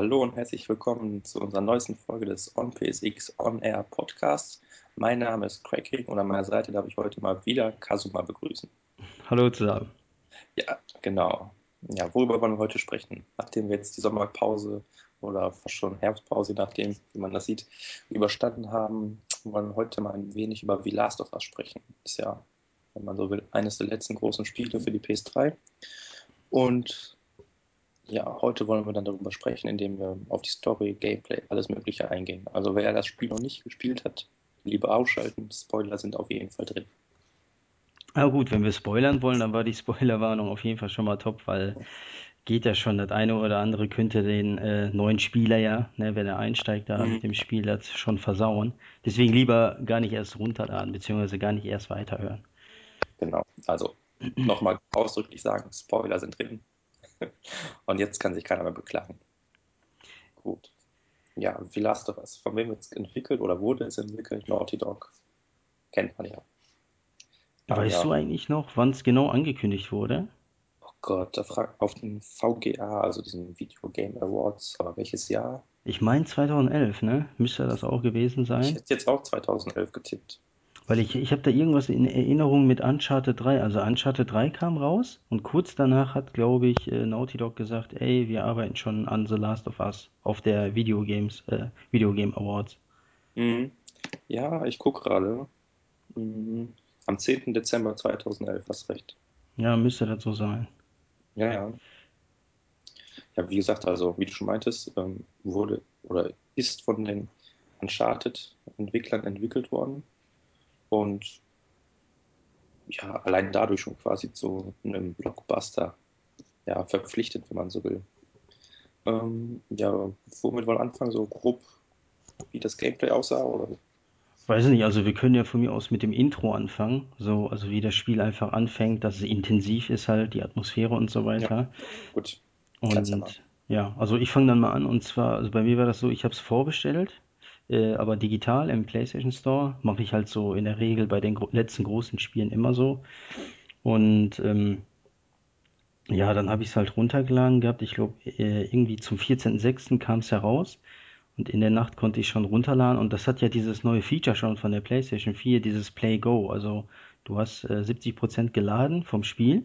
Hallo und herzlich willkommen zu unserer neuesten Folge des OnPSX On Air Podcasts. Mein Name ist Cracking und an meiner Seite darf ich heute mal wieder Kasuma begrüßen. Hallo zusammen. Ja, genau. Ja, worüber wollen wir heute sprechen? Nachdem wir jetzt die Sommerpause oder fast schon Herbstpause, je nachdem, wie man das sieht, überstanden haben, wollen wir heute mal ein wenig über The Last of Us sprechen. Ist ja, wenn man so will, eines der letzten großen Spiele für die PS3. Und ja, heute wollen wir dann darüber sprechen, indem wir auf die Story, Gameplay, alles Mögliche eingehen. Also wer das Spiel noch nicht gespielt hat, lieber ausschalten. Spoiler sind auf jeden Fall drin. Na gut, wenn wir spoilern wollen, dann war die Spoilerwarnung auf jeden Fall schon mal top, weil geht ja schon, das eine oder andere könnte den äh, neuen Spieler ja, ne, wenn er einsteigt da Mhm. mit dem Spiel, das schon versauen. Deswegen lieber gar nicht erst runterladen, beziehungsweise gar nicht erst weiterhören. Genau. Also nochmal ausdrücklich sagen, Spoiler sind drin. Und jetzt kann sich keiner mehr beklagen. Gut. Ja, The Last of Us. Von wem wird es entwickelt oder wurde es entwickelt? Naughty Dog. Kennt man ja. Aber Weißt ja, du eigentlich noch, wann es genau angekündigt wurde? oh Gott, da fragt auf den VGA, also diesen Video Game Awards, aber welches Jahr? Ich meine 2011, ne? Müsste das auch gewesen Ich sein? hätte jetzt auch 2011 getippt. Weil ich, ich habe da irgendwas in Erinnerung mit Uncharted 3. Also Uncharted 3 kam raus und kurz danach hat, glaube ich, äh, Naughty Dog gesagt, ey, wir arbeiten schon an The Last of Us auf der Video Games, äh, Video Game Awards. Mhm. Ja, ich gucke gerade. Mhm. Am 10. Dezember 2011, hast recht. Ja, müsste das so sein. Ja, ja. Ja, wie gesagt, also wie du schon meintest, ähm, wurde oder ist von den Uncharted-Entwicklern entwickelt worden und ja, allein dadurch schon quasi zu einem Blockbuster ja, verpflichtet, wenn man so will. Ähm, ja, womit wollen wir anfangen? So grob, wie das Gameplay aussah? Oder? Weiß nicht, also wir können ja von mir aus mit dem Intro anfangen. So, also wie das Spiel einfach anfängt, dass es intensiv ist halt, die Atmosphäre und so weiter. gut, ja mal. Und ja, also ich fange dann mal an und zwar, also bei mir war das so, ich habe es vorbestellt, äh, aber digital im PlayStation Store mache ich halt so in der Regel bei den gro letzten großen Spielen immer so. Und ähm, ja, dann habe ich es halt runtergeladen gehabt. Ich glaube, äh, irgendwie zum 14.06. kam es heraus und in der Nacht konnte ich schon runterladen und das hat ja dieses neue Feature schon von der PlayStation 4, dieses Play Go. Also du hast äh, 70% geladen vom Spiel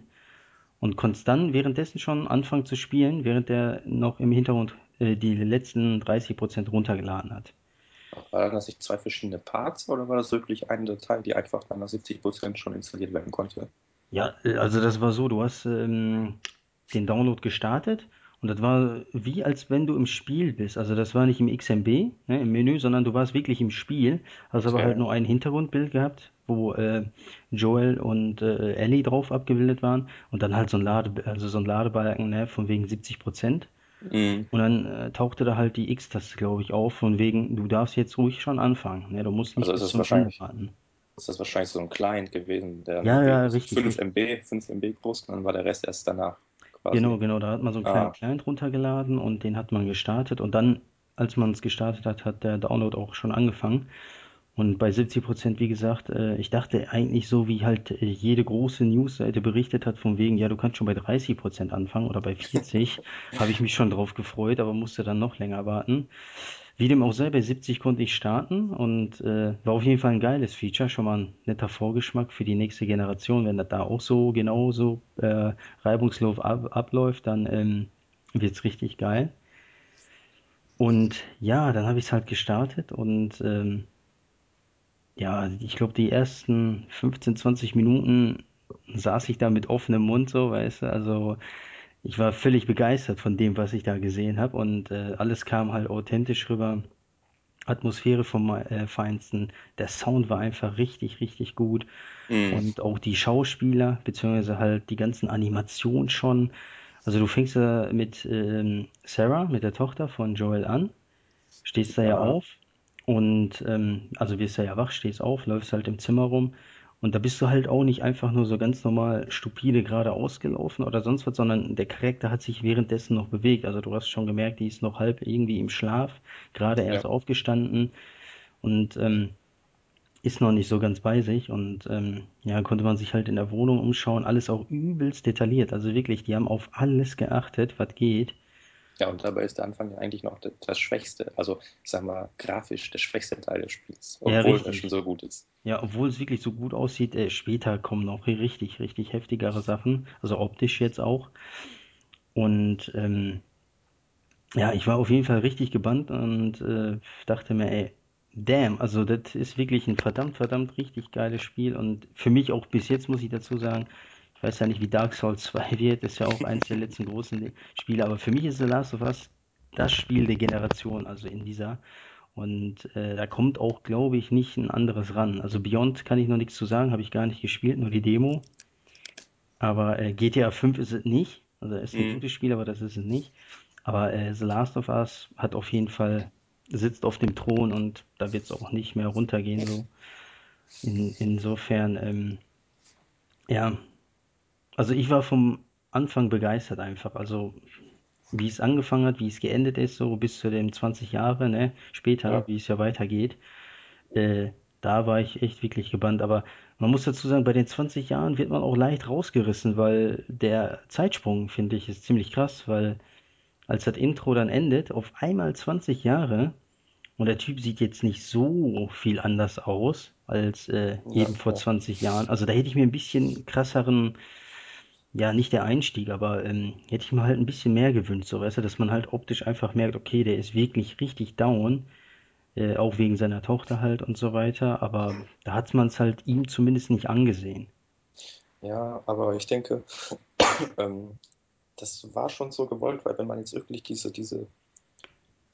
und konntest dann währenddessen schon anfangen zu spielen, während der noch im Hintergrund äh, die letzten 30% runtergeladen hat. Waren das nicht zwei verschiedene Parts oder war das wirklich eine Datei, die einfach dann nach 70% schon installiert werden konnte? Ja, äh, also das war so, du hast ähm, den Download gestartet und das war wie als wenn du im Spiel bist. Also das war nicht im XMB, ne, im Menü, sondern du warst wirklich im Spiel, hast aber halt Okay. nur ein Hintergrundbild gehabt, wo äh, Joel und äh, Ellie drauf abgebildet waren und dann halt so ein Lade, also so ein Ladebalken, ne, von wegen 70 Prozent. Mhm. Und dann äh, tauchte da halt die X-Taste, glaube ich, auf, von wegen, du darfst jetzt ruhig schon anfangen, ne, du musst Also nicht ist bis das zum Ende wahrscheinlich, warten. ist das wahrscheinlich so ein Client gewesen, der Ja, ja, richtig, 5 richtig. MB, 5 MB groß und dann war der Rest erst danach quasi. Genau, genau, da hat man so einen kleinen Ah, Client runtergeladen und den hat man gestartet und dann, als man es gestartet hat, hat der Download auch schon angefangen. Und bei 70%, wie gesagt, äh, ich dachte eigentlich so, wie halt äh, jede große Newsseite berichtet hat, von wegen, ja, du kannst schon bei 30% anfangen oder bei 40, habe ich mich schon drauf gefreut, aber musste dann noch länger warten. Wie dem auch sei, bei 70 konnte ich starten und äh, war auf jeden Fall ein geiles Feature, schon mal ein netter Vorgeschmack für die nächste Generation. Wenn das da auch so genauso äh, reibungslos ab, abläuft, dann ähm, wird's richtig geil. Und ja, dann habe ich es halt gestartet und ähm, ja, ich glaube, die ersten 15, 20 Minuten saß ich da mit offenem Mund so, weißt du, also ich war völlig begeistert von dem, was ich da gesehen habe und äh, alles kam halt authentisch rüber. Atmosphäre vom äh, Feinsten. Der Sound war einfach richtig, richtig gut. mhm. Und auch die Schauspieler, beziehungsweise halt die ganzen Animationen schon. Also du fängst ja mit ähm, Sarah, mit der Tochter von Joel an, stehst da ja Ja, auf und ähm, also wirst da ja wach, stehst auf, läufst halt im Zimmer rum und da bist du halt auch nicht einfach nur so ganz normal stupide geradeaus gelaufen oder sonst was, sondern der Charakter hat sich währenddessen noch bewegt. Also du hast schon gemerkt, die ist noch halb irgendwie im Schlaf, gerade ja. erst aufgestanden und ähm, ist noch nicht so ganz bei sich und ähm, ja, konnte man sich halt in der Wohnung umschauen, alles auch übelst detailliert. Also wirklich, die haben auf alles geachtet, was geht. Ja, und dabei ist der Anfang ja eigentlich noch das, Schwächste, also ich sag mal grafisch der schwächste Teil des Spiels, Ja, obwohl er schon so gut ist. Ja, obwohl es wirklich so gut aussieht, äh, später kommen noch richtig, richtig heftigere Sachen, also optisch jetzt auch. Und ähm, ja, ich war auf jeden Fall richtig gebannt und äh, dachte mir, ey, damn, also das ist wirklich ein verdammt, verdammt richtig geiles Spiel und für mich auch bis jetzt muss ich dazu sagen, weiß ja nicht, wie Dark Souls 2 wird, ist ja auch eins der letzten großen Spiele, aber für mich ist The Last of Us das Spiel der Generation, also in dieser. Und äh, da kommt auch, glaube ich, nicht ein anderes ran. Also Beyond kann ich noch nichts zu sagen, habe ich gar nicht gespielt, nur die Demo. Aber äh, GTA 5 ist es nicht. Also es ist ein Mhm. gutes Spiel, aber das ist es nicht. Aber äh, The Last of Us hat auf jeden Fall, sitzt auf dem Thron und da wird es auch nicht mehr runtergehen. So. In, insofern, ähm, ja, also ich war vom Anfang begeistert einfach. Also wie es angefangen hat, wie es geendet ist, so bis zu den 20 Jahre, ne, später, Ja, wie es ja weitergeht. Äh, da war ich echt wirklich gebannt. Aber man muss dazu sagen, bei den 20 Jahren wird man auch leicht rausgerissen, weil der Zeitsprung, finde ich, ist ziemlich krass, weil als das Intro dann endet, auf einmal 20 Jahre und der Typ sieht jetzt nicht so viel anders aus als äh, ja, eben vor ja. 20 Jahren. Also da hätte ich mir ein bisschen krasseren, ja, nicht der Einstieg, aber ähm, hätte ich mir halt ein bisschen mehr gewünscht, so weißt du, dass man halt optisch einfach merkt, okay, der ist wirklich richtig down äh, auch wegen seiner Tochter halt und so weiter. Aber da hat man es halt ihm zumindest nicht angesehen. Ja, aber ich denke, ähm, das war schon so gewollt, weil wenn man jetzt wirklich diese, diese,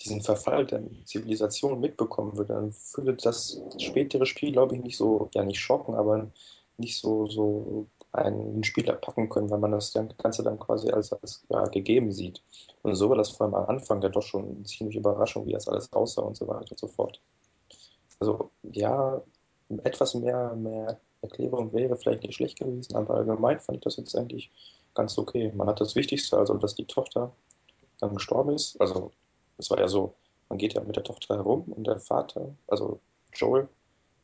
diesen Verfall der Zivilisation mitbekommen würde, dann würde das spätere Spiel, glaube ich, nicht so, ja nicht schocken, aber nicht so, so einen Spieler packen können, weil man das Ganze dann quasi als, als ja, gegeben sieht. Und so war das vor allem am Anfang ja doch schon eine ziemliche Überraschung, wie das alles aussah und so weiter und so fort. Also ja, etwas mehr, mehr Erklärung wäre vielleicht nicht schlecht gewesen, aber allgemein fand ich das jetzt eigentlich ganz okay. Man hat das Wichtigste, also dass die Tochter dann gestorben ist. Also es war ja so, man geht ja mit der Tochter herum und der Vater, also Joel,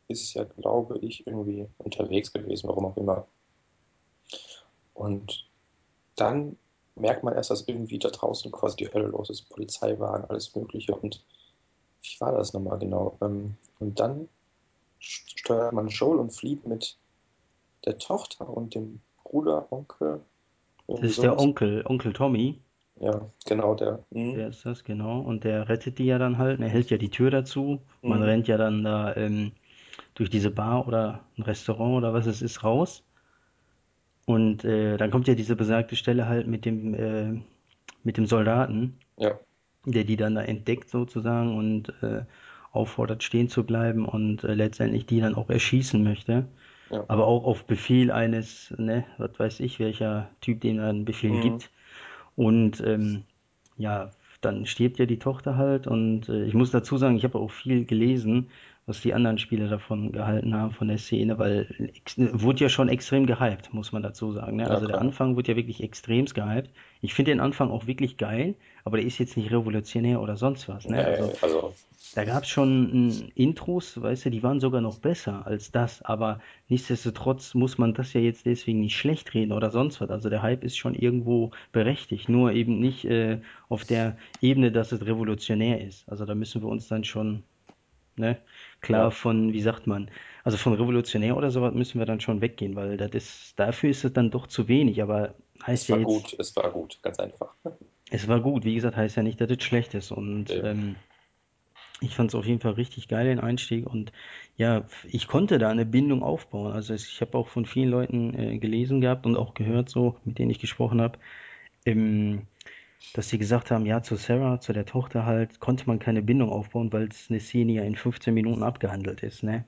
ist ja, glaube ich, irgendwie unterwegs gewesen, warum auch immer. Und dann merkt man erst, dass irgendwie da draußen quasi die Hölle los ist, Polizeiwagen, alles Mögliche. Und wie war das nochmal genau? Ähm, und dann steuert man Joel und flieht mit der Tochter und dem Bruder, Onkel, Das ist der sowas. Onkel, Onkel Tommy, Ja, genau der. Mhm. der ist das, genau. Und der rettet die ja dann halt. Er hält ja die Tür dazu. Man Mhm. rennt ja dann da ähm, durch diese Bar oder ein Restaurant oder was es ist raus. Und äh, dann kommt ja diese besagte Stelle halt mit dem, äh, mit dem Soldaten, Ja, der die dann da entdeckt sozusagen und äh, auffordert, stehen zu bleiben und äh, letztendlich die dann auch erschießen möchte. ja. Aber auch auf Befehl eines, ne, was weiß ich, welcher Typ dem dann einen Befehl Mhm. gibt. Und ähm, ja, dann stirbt ja die Tochter halt. Und äh, ich muss dazu sagen, ich habe auch viel gelesen, was die anderen Spieler davon gehalten haben, von der Szene, weil wurde ja schon extrem gehypt, muss man dazu sagen. Ne? Ja, Also der klar. Anfang wurde ja wirklich extremst gehypt. Ich finde den Anfang auch wirklich geil, aber der ist jetzt nicht revolutionär oder sonst was. Ne? Also Nee, also, da gab es schon mm, Intros, weißt du, die waren sogar noch besser als das, aber nichtsdestotrotz muss man das ja jetzt deswegen nicht schlecht reden oder sonst was. Also der Hype ist schon irgendwo berechtigt, nur eben nicht äh, auf der Ebene, dass es revolutionär ist. Also da müssen wir uns dann schon, ne, klar ja, von, wie sagt man, also von revolutionär oder sowas müssen wir dann schon weggehen, weil das ist, dafür ist es dann doch zu wenig, aber heißt es ja war jetzt, gut, es war gut, ganz einfach. es war gut, wie gesagt, heißt ja nicht, dass es schlecht ist und Nee. ähm, ich fand es auf jeden Fall richtig geil, den Einstieg. Und ja, ich konnte da eine Bindung aufbauen. Also ich habe auch von vielen Leuten äh, gelesen gehabt und auch gehört, so, mit denen ich gesprochen habe, ähm, dass sie gesagt haben, ja, zu Sarah, zu der Tochter halt, konnte man keine Bindung aufbauen, weil es eine Szene ja in 15 Minuten abgehandelt ist, ne?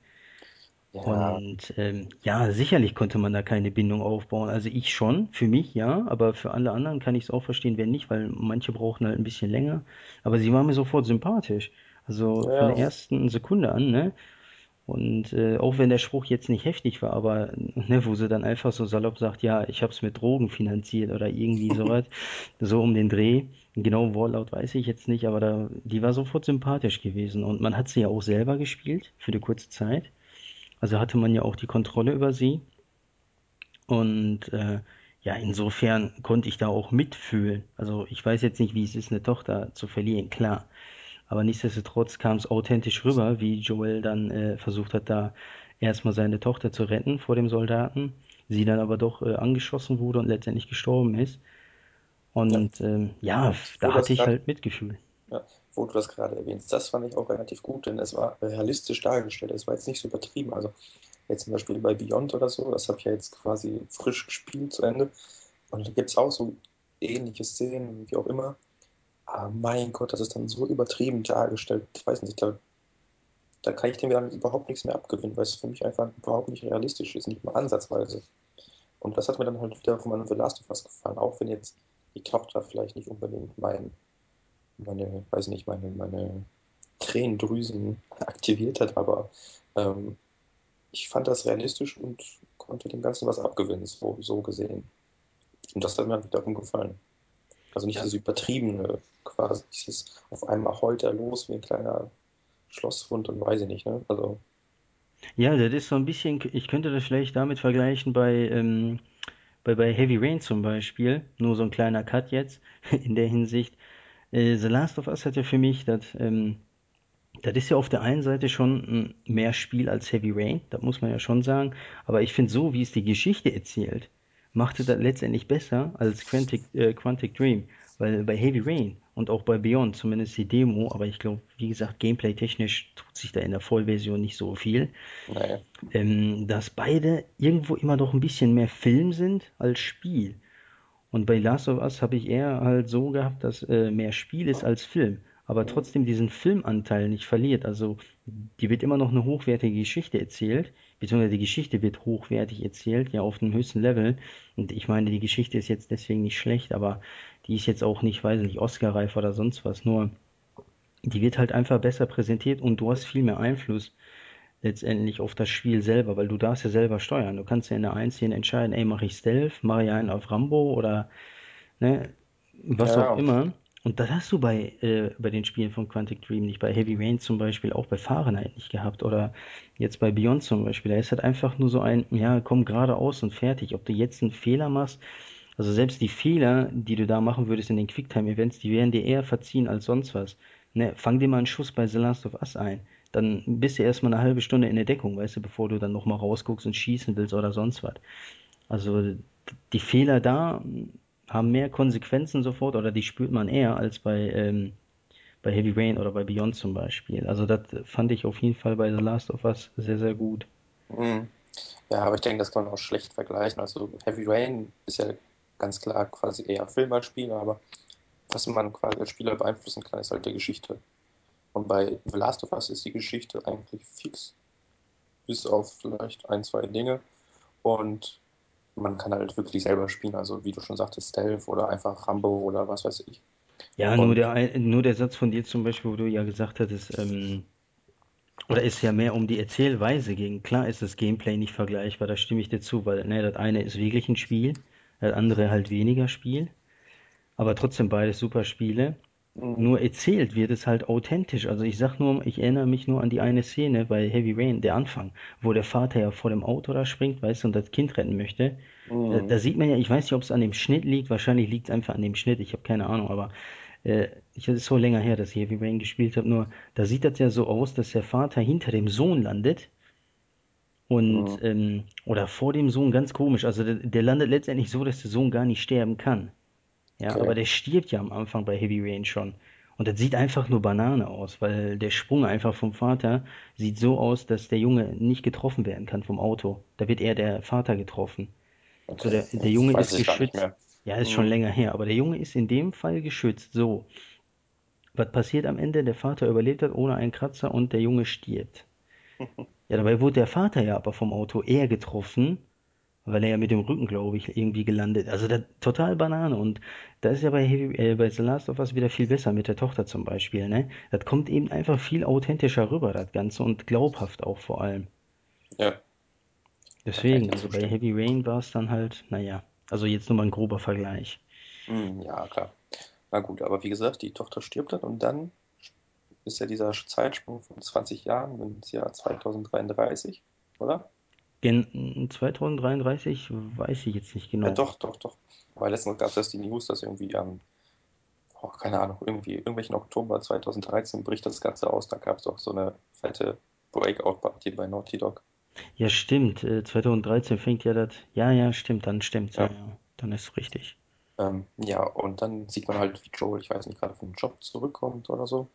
Ja, Und ähm, ja, sicherlich konnte man da keine Bindung aufbauen. Also ich schon, für mich ja, aber für alle anderen kann ich es auch verstehen, wer nicht, weil manche brauchen halt ein bisschen länger. Aber sie war mir sofort sympathisch. Also ja, von der ersten Sekunde an, ne? Und äh, auch wenn der Spruch jetzt nicht heftig war, aber ne, wo sie dann einfach so salopp sagt, ja, ich hab's mit Drogen finanziert oder irgendwie sowas, so um den Dreh. Genau Wortlaut weiß ich jetzt nicht, aber da, die war sofort sympathisch gewesen. Und man hat sie ja auch selber gespielt für eine kurze Zeit. Also hatte man ja auch die Kontrolle über sie. Und äh, Ja, insofern konnte ich da auch mitfühlen. Also ich weiß jetzt nicht, wie es ist, eine Tochter zu verlieren, klar. Aber nichtsdestotrotz kam es authentisch rüber, wie Joel dann äh, versucht hat, da erstmal seine Tochter zu retten vor dem Soldaten, sie dann aber doch äh, angeschossen wurde und letztendlich gestorben ist. Ja, Und ähm, ja, da hatte ich gerade halt Mitgefühl. ja, wo du das gerade erwähnst, das fand ich auch relativ gut, denn es war realistisch dargestellt. Es war jetzt nicht so übertrieben. Also jetzt zum Beispiel bei Beyond oder so, das habe ich ja jetzt quasi frisch gespielt zu Ende. Und da gibt es auch so ähnliche Szenen, wie auch immer. Aber mein Gott, das ist dann so übertrieben dargestellt. Ich weiß nicht, da, da kann ich dem dann überhaupt nichts mehr abgewinnen, weil es für mich einfach überhaupt nicht realistisch ist, nicht mal ansatzweise. Und das hat mir dann halt wiederum an The Last of Us gefallen, auch wenn jetzt die Tochter vielleicht nicht unbedingt mein, meine, weiß nicht, meine, meine Tränendrüsen aktiviert hat, aber ähm, ich fand das realistisch und konnte dem Ganzen was abgewinnen, so, so gesehen. Und das hat mir wiederum gefallen. Also nicht dieses übertriebene, quasi dieses auf einmal heult er los wie ein kleiner Schlosshund und weiß ich nicht, ne? Also, Ja, das ist so ein bisschen, ich könnte das vielleicht damit vergleichen bei, ähm, bei, bei Heavy Rain zum Beispiel. Nur so ein kleiner Cut jetzt in der Hinsicht. Äh, The Last of Us hat ja für mich das, ähm, das ist ja auf der einen Seite schon mehr Spiel als Heavy Rain, das muss man ja schon sagen. Aber ich finde so, wie es die Geschichte erzählt, machte das letztendlich besser als Quantic, äh, Quantic Dream. Weil bei Heavy Rain und auch bei Beyond, zumindest die Demo, aber ich glaube, wie gesagt, gameplay-technisch tut sich da in der Vollversion nicht so viel, naja. ähm, dass beide irgendwo immer noch ein bisschen mehr Film sind als Spiel. Und bei Last of Us habe ich eher halt so gehabt, dass äh, mehr Spiel ist als Film, aber trotzdem diesen Filmanteil nicht verliert. Also die wird immer noch eine hochwertige Geschichte erzählt, beziehungsweise die Geschichte wird hochwertig erzählt, ja auf dem höchsten Level. Und ich meine, die Geschichte ist jetzt deswegen nicht schlecht, aber die ist jetzt auch nicht, weiß nicht, Oscar-reif oder sonst was. Nur die wird halt einfach besser präsentiert und du hast viel mehr Einfluss letztendlich auf das Spiel selber, weil du darfst ja selber steuern. Du kannst ja in der Einzelnen entscheiden, ey, mache ich Stealth, mache ich einen auf Rambo oder ne, was auch Ja, immer. Und das hast du bei, äh, bei den Spielen von Quantic Dream nicht, bei Heavy Rain zum Beispiel, auch bei Fahrenheit nicht gehabt oder jetzt bei Beyond zum Beispiel. Da ist halt einfach nur so ein, ja, komm geradeaus und fertig. Ob du jetzt einen Fehler machst, also selbst die Fehler, die du da machen würdest in den Quicktime-Events, die werden dir eher verziehen als sonst was. Ne, fang dir mal einen Schuss bei The Last of Us ein. Dann bist du erstmal eine halbe Stunde in der Deckung, weißt du, bevor du dann nochmal rausguckst und schießen willst oder sonst was. Also die Fehler da haben mehr Konsequenzen sofort oder die spürt man eher als bei, ähm, bei Heavy Rain oder bei Beyond zum Beispiel. Also das fand ich auf jeden Fall bei The Last of Us sehr, sehr gut. mhm. Ja, aber ich denke, das kann man auch schlecht vergleichen. Also Heavy Rain ist ja ganz klar quasi eher Film als Spiel, aber was man quasi als Spieler beeinflussen kann, ist halt die Geschichte. Und bei The Last of Us ist die Geschichte eigentlich fix, bis auf vielleicht ein, zwei Dinge. Und man kann halt wirklich selber spielen, also wie du schon sagtest, Stealth oder einfach Rambo oder was weiß ich. Ja, nur der, nur der Satz von dir zum Beispiel, wo du ja gesagt hattest, ähm, oder ist ja mehr um die Erzählweise ging. Klar ist das Gameplay nicht vergleichbar, da stimme ich dir zu, weil ne, das eine ist wirklich ein Spiel, das andere halt weniger Spiel, aber trotzdem beides super Spiele. Mh, Nur erzählt wird es halt authentisch. Also ich sag nur, ich erinnere mich nur an die eine Szene bei Heavy Rain, der Anfang, wo der Vater ja vor dem Auto da springt, weißt du, und das Kind retten möchte. Da, mh, da sieht man ja, ich weiß nicht, ob es an dem Schnitt liegt, wahrscheinlich liegt es einfach an dem Schnitt, ich habe keine Ahnung, aber äh, ich, es ist so länger her, dass ich Heavy Rain gespielt habe, nur da sieht das ja so aus, dass der Vater hinter dem Sohn landet und mh, ähm, oder vor dem Sohn, ganz komisch. Also der, der landet letztendlich so, dass der Sohn gar nicht sterben kann. Ja, aber okay, der stirbt ja am Anfang bei Heavy Rain schon. Und das sieht einfach nur Banane aus, weil der Sprung einfach vom Vater sieht so aus, dass der Junge nicht getroffen werden kann vom Auto. Da wird eher der Vater getroffen. So, okay, der, der Junge ist geschützt. Ja, ist schon Mh, länger her, aber der Junge ist in dem Fall geschützt. So, was passiert am Ende? Der Vater überlebt hat ohne einen Kratzer und der Junge stirbt. Ja, dabei wurde der Vater ja aber vom Auto eher getroffen weil er ja mit dem Rücken, glaube ich, irgendwie gelandet. Also da, total Banane. Und da ist ja bei, Heavy, äh, bei The Last of Us wieder viel besser mit der Tochter zum Beispiel. Ne? Das kommt eben einfach viel authentischer rüber, das Ganze, und glaubhaft auch vor allem. ja, Deswegen, also bei. Heavy Rain war es dann halt, naja, also jetzt nur mal ein grober Vergleich. Mh, ja, klar. Na gut, aber wie gesagt, die Tochter stirbt dann und dann ist ja dieser Zeitsprung von 20 Jahren ins Jahr 2033, oder? Gen 2033 weiß ich jetzt nicht Ja, genau. doch, doch, doch. Weil letztens gab es erst die News, dass irgendwie am, oh, keine Ahnung, irgendwie, irgendwelchen Oktober 2013 bricht das Ganze aus. Da gab es auch so eine fette Breakout-Party bei Naughty Dog. Ja, stimmt. Äh, 2013 fängt ja das. Ja, ja, stimmt, dann stimmt's. Ja, Ja. ja. Dann ist richtig. Ähm, ja, und dann sieht man halt, wie Joel, ich weiß nicht, gerade vom Job zurückkommt oder so.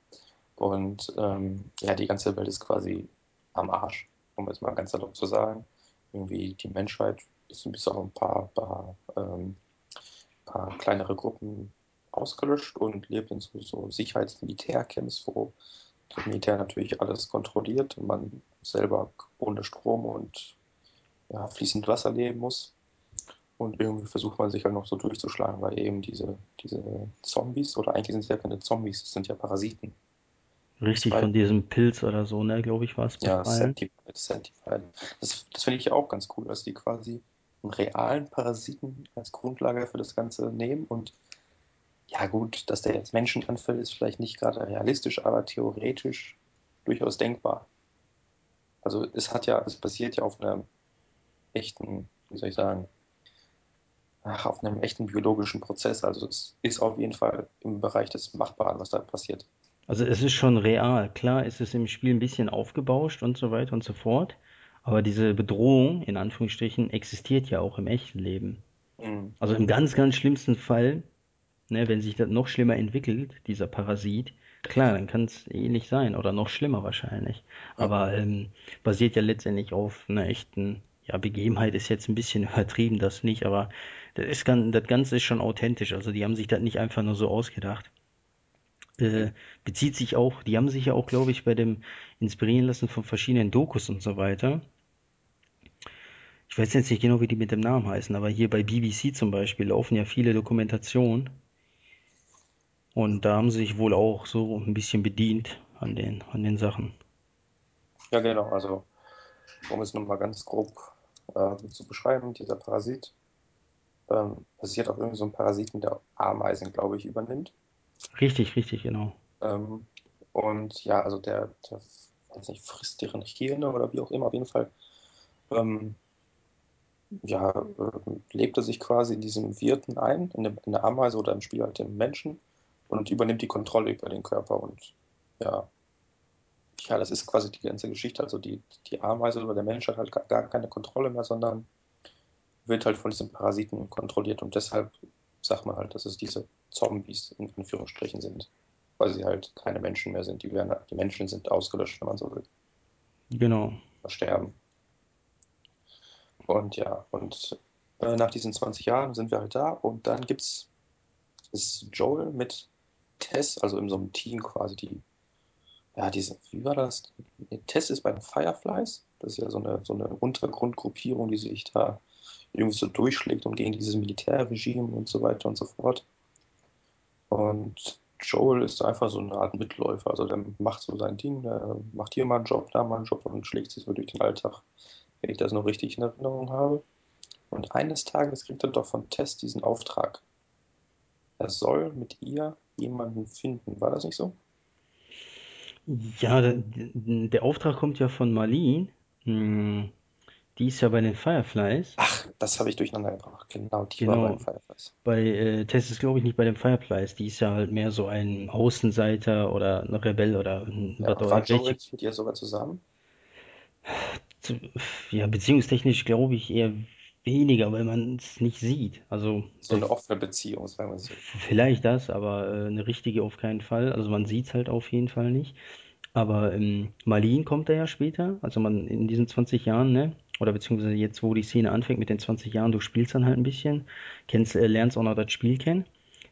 Und ähm, ja, die ganze Welt ist quasi am Arsch, um es mal ganz salopp zu sagen. Irgendwie die Menschheit ist bis auf ein paar, paar, ähm, paar kleinere Gruppen ausgelöscht und lebt in so, so Sicherheits-Militärcamps, wo das Militär natürlich alles kontrolliert und man selber ohne Strom und ja, fließend Wasser leben muss. Und irgendwie versucht man sich halt noch so durchzuschlagen, weil eben diese, diese Zombies, oder eigentlich sind es ja keine Zombies, es sind ja Parasiten. Richtig, von diesem Pilz oder so, ne, glaube ich, war es ja. Centipede, Centipede. Das, das finde ich auch ganz cool, dass die quasi einen realen Parasiten als Grundlage für das Ganze nehmen. Und ja, gut, dass der jetzt Menschen anfällt, ist vielleicht nicht gerade realistisch, aber theoretisch durchaus denkbar. Also es hat ja, es basiert ja auf einem echten, wie soll ich sagen, ach, auf einem echten biologischen Prozess. Also es ist auf jeden Fall im Bereich des Machbaren, was da passiert. Also es ist schon real. Klar ist es im Spiel ein bisschen aufgebauscht und so weiter und so fort. Aber diese Bedrohung, in Anführungsstrichen, existiert ja auch im echten Leben. Mhm. Also im ganz, ganz schlimmsten Fall, ne, wenn sich das noch schlimmer entwickelt, dieser Parasit, klar, dann kann es ähnlich sein oder noch schlimmer wahrscheinlich. Aber ähm, basiert ja letztendlich auf einer echten, ja, Begebenheit ist jetzt ein bisschen übertrieben, das nicht, aber das ist das Ganze ist schon authentisch. Also die haben sich das nicht einfach nur so ausgedacht. Äh, bezieht sich auch, die haben sich ja auch, glaube ich, bei dem inspirieren lassen von verschiedenen Dokus und so weiter. Ich weiß jetzt nicht genau, wie die mit dem Namen heißen, aber hier bei BBC zum Beispiel laufen ja viele Dokumentationen und da haben sie sich wohl auch so ein bisschen bedient an den, an den Sachen. ja genau. Also um es nochmal ganz grob äh, zu beschreiben, dieser Parasit ähm, basiert auf irgendeinem so einem Parasiten, der Ameisen, glaube ich, übernimmt. Richtig, richtig, genau. Ähm, und ja, also der, der weiß nicht, frisst deren Hirne oder wie auch immer. Auf jeden Fall ähm, ja, äh, lebt er sich quasi in diesem Wirten ein, in, dem, in der Ameise oder im Spiel halt dem Menschen und übernimmt die Kontrolle über den Körper. Und ja, ja, das ist quasi die ganze Geschichte. Also die, die Ameise oder der Mensch hat halt gar keine Kontrolle mehr, sondern wird halt von diesem Parasiten kontrolliert. Und deshalb sagt man halt, dass es diese Zombies in Anführungsstrichen sind. Weil sie halt keine Menschen mehr sind. Die, werden, die Menschen sind ausgelöscht, wenn man so will. Genau. Versterben. Und ja, und äh, nach diesen 20 Jahren sind wir halt da und dann gibt's ist Joel mit Tess, also in so einem Team quasi, die, ja, diese, wie war das? Tess ist bei den Fireflies, das ist ja so eine, so eine Untergrundgruppierung, die sich da irgendwie so durchschlägt und gegen dieses Militärregime und so weiter und so fort. Und Joel ist einfach so eine Art Mitläufer, also der macht so sein Ding, der macht hier mal einen Job, da mal einen Job und schlägt sich so durch den Alltag, wenn ich das noch richtig in Erinnerung habe. Und eines Tages kriegt er doch von Tess diesen Auftrag. Er soll mit ihr jemanden finden. War das nicht so? Ja, der, der Auftrag kommt ja von Marlene. Hm, Die ist ja bei den Fireflies. Ach, das habe ich durcheinander gebracht. Genau, die war beim Genau. Fireflies. Bei äh, Tess ist, glaube ich, nicht bei den Fireflies. Die ist ja halt mehr so ein Außenseiter oder ein Rebell oder ein- Ja, was war nicht mit ihr sogar zusammen? Ja, beziehungstechnisch glaube ich eher weniger, weil man es nicht sieht. Also So eine offene Beziehung, sagen wir so. vielleicht das, aber äh, eine richtige auf keinen Fall. Also man sieht es halt auf jeden Fall nicht. Aber ähm, Marlene kommt da ja später, also man in diesen 20 Jahren, ne? Oder beziehungsweise jetzt, wo die Szene anfängt mit den 20 Jahren, du spielst dann halt ein bisschen, kennst, äh, lernst auch noch das Spiel kennen.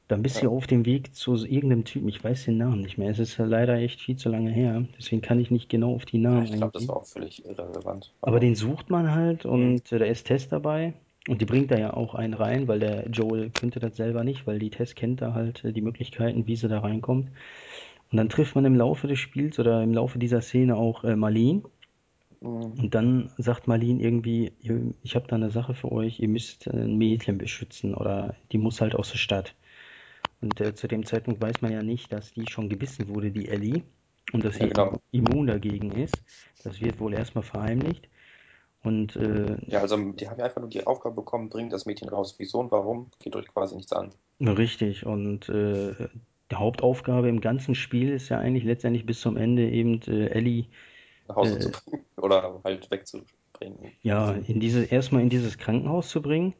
Dann bist du Ja. auf dem Weg zu irgendeinem Typen, ich weiß den Namen nicht mehr. Es ist ja leider echt viel zu lange her, deswegen kann ich nicht genau auf die Namen ich glaube, das eingehen. auch völlig irrelevant. Aber Aber den sucht man halt und äh, da ist Tess dabei. Und die bringt da ja auch einen rein, weil der Joel könnte das selber nicht, weil die Tess kennt da halt äh, die Möglichkeiten, wie sie da reinkommt. Und dann trifft man im Laufe des Spiels oder im Laufe dieser Szene auch äh, Marlene. Hm, Und dann sagt Marlene irgendwie, "Ihr- ich habe da eine Sache für euch, ihr müsst äh, ein Mädchen beschützen oder die muss halt aus der Stadt. Und äh, zu dem Zeitpunkt weiß man ja nicht, dass die schon gebissen wurde, die Ellie, und dass ja, sie genau. immun dagegen ist. Das wird wohl erstmal verheimlicht. Und äh, Ja, also die haben ja einfach nur die Aufgabe bekommen, bringt das Mädchen raus. Wieso und warum, geht euch quasi nichts an. richtig. Und äh, die Hauptaufgabe im ganzen Spiel ist ja eigentlich letztendlich bis zum Ende eben äh, Ellie Nach Hause zu äh, bringen oder halt wegzubringen. ja Also, in diese erstmal in dieses Krankenhaus zu bringen.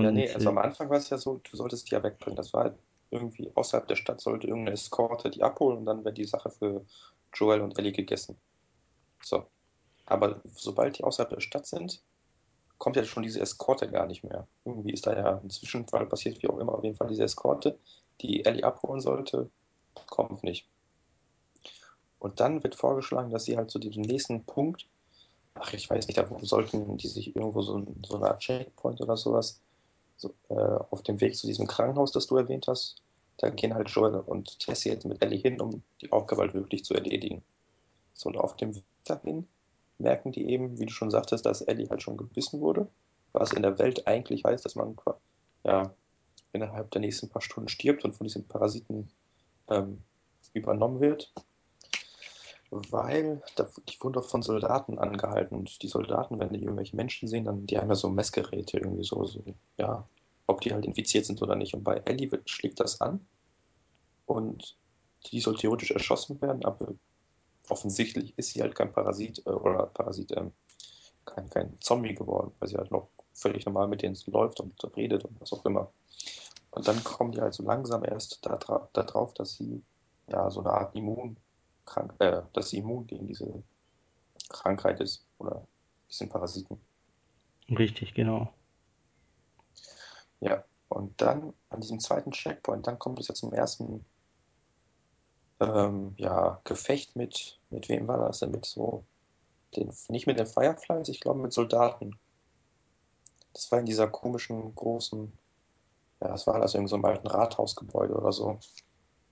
ja, nee, Und also äh, am Anfang war es ja so, du solltest die ja wegbringen. Das war halt irgendwie außerhalb der Stadt, sollte irgendeine Eskorte die abholen und dann wäre die Sache für Joel und Ellie gegessen. So. Aber sobald die außerhalb der Stadt sind, kommt ja schon diese Eskorte gar nicht mehr. Irgendwie ist da ja ein Zwischenfall passiert, wie auch immer. Auf jeden Fall diese Eskorte, die Ellie abholen sollte, kommt nicht. Und dann wird vorgeschlagen, dass sie halt zu diesem nächsten Punkt, ach, ich weiß nicht, da sollten die sich irgendwo so, so eine Art Checkpoint oder sowas, so, äh, auf dem Weg zu diesem Krankenhaus, das du erwähnt hast, da gehen halt Joel und Tessie jetzt mit Ellie hin, um die Aufgabe halt wirklich zu erledigen. So, und auf dem Weg dahin merken die eben, wie du schon sagtest, dass Ellie halt schon gebissen wurde, was in der Welt eigentlich heißt, dass man ja, innerhalb der nächsten paar Stunden stirbt und von diesen Parasiten ähm, übernommen wird, weil da, die wurden doch von Soldaten angehalten und die Soldaten, wenn die irgendwelche Menschen sehen, dann die haben ja so Messgeräte irgendwie so, so ja, ob die halt infiziert sind oder nicht. Und bei Ellie schlägt das an und die soll theoretisch erschossen werden, aber offensichtlich ist sie halt kein Parasit äh, oder Parasit, ähm, kein, kein Zombie geworden, weil sie halt noch völlig normal mit denen läuft und redet und was auch immer. Und dann kommen die halt so langsam erst da, da dass sie ja so eine Art Immunkrank, äh, dass sie immun gegen diese Krankheit ist oder diesen Parasiten. richtig, genau. Ja, und dann an diesem zweiten Checkpoint, dann kommt es ja zum ersten ähm, ja, Gefecht mit, mit wem war das denn? Mit so, den, nicht mit den Fireflies, ich glaube mit Soldaten. Das war in dieser komischen, großen, ja, das war das in so einem alten Rathausgebäude oder so.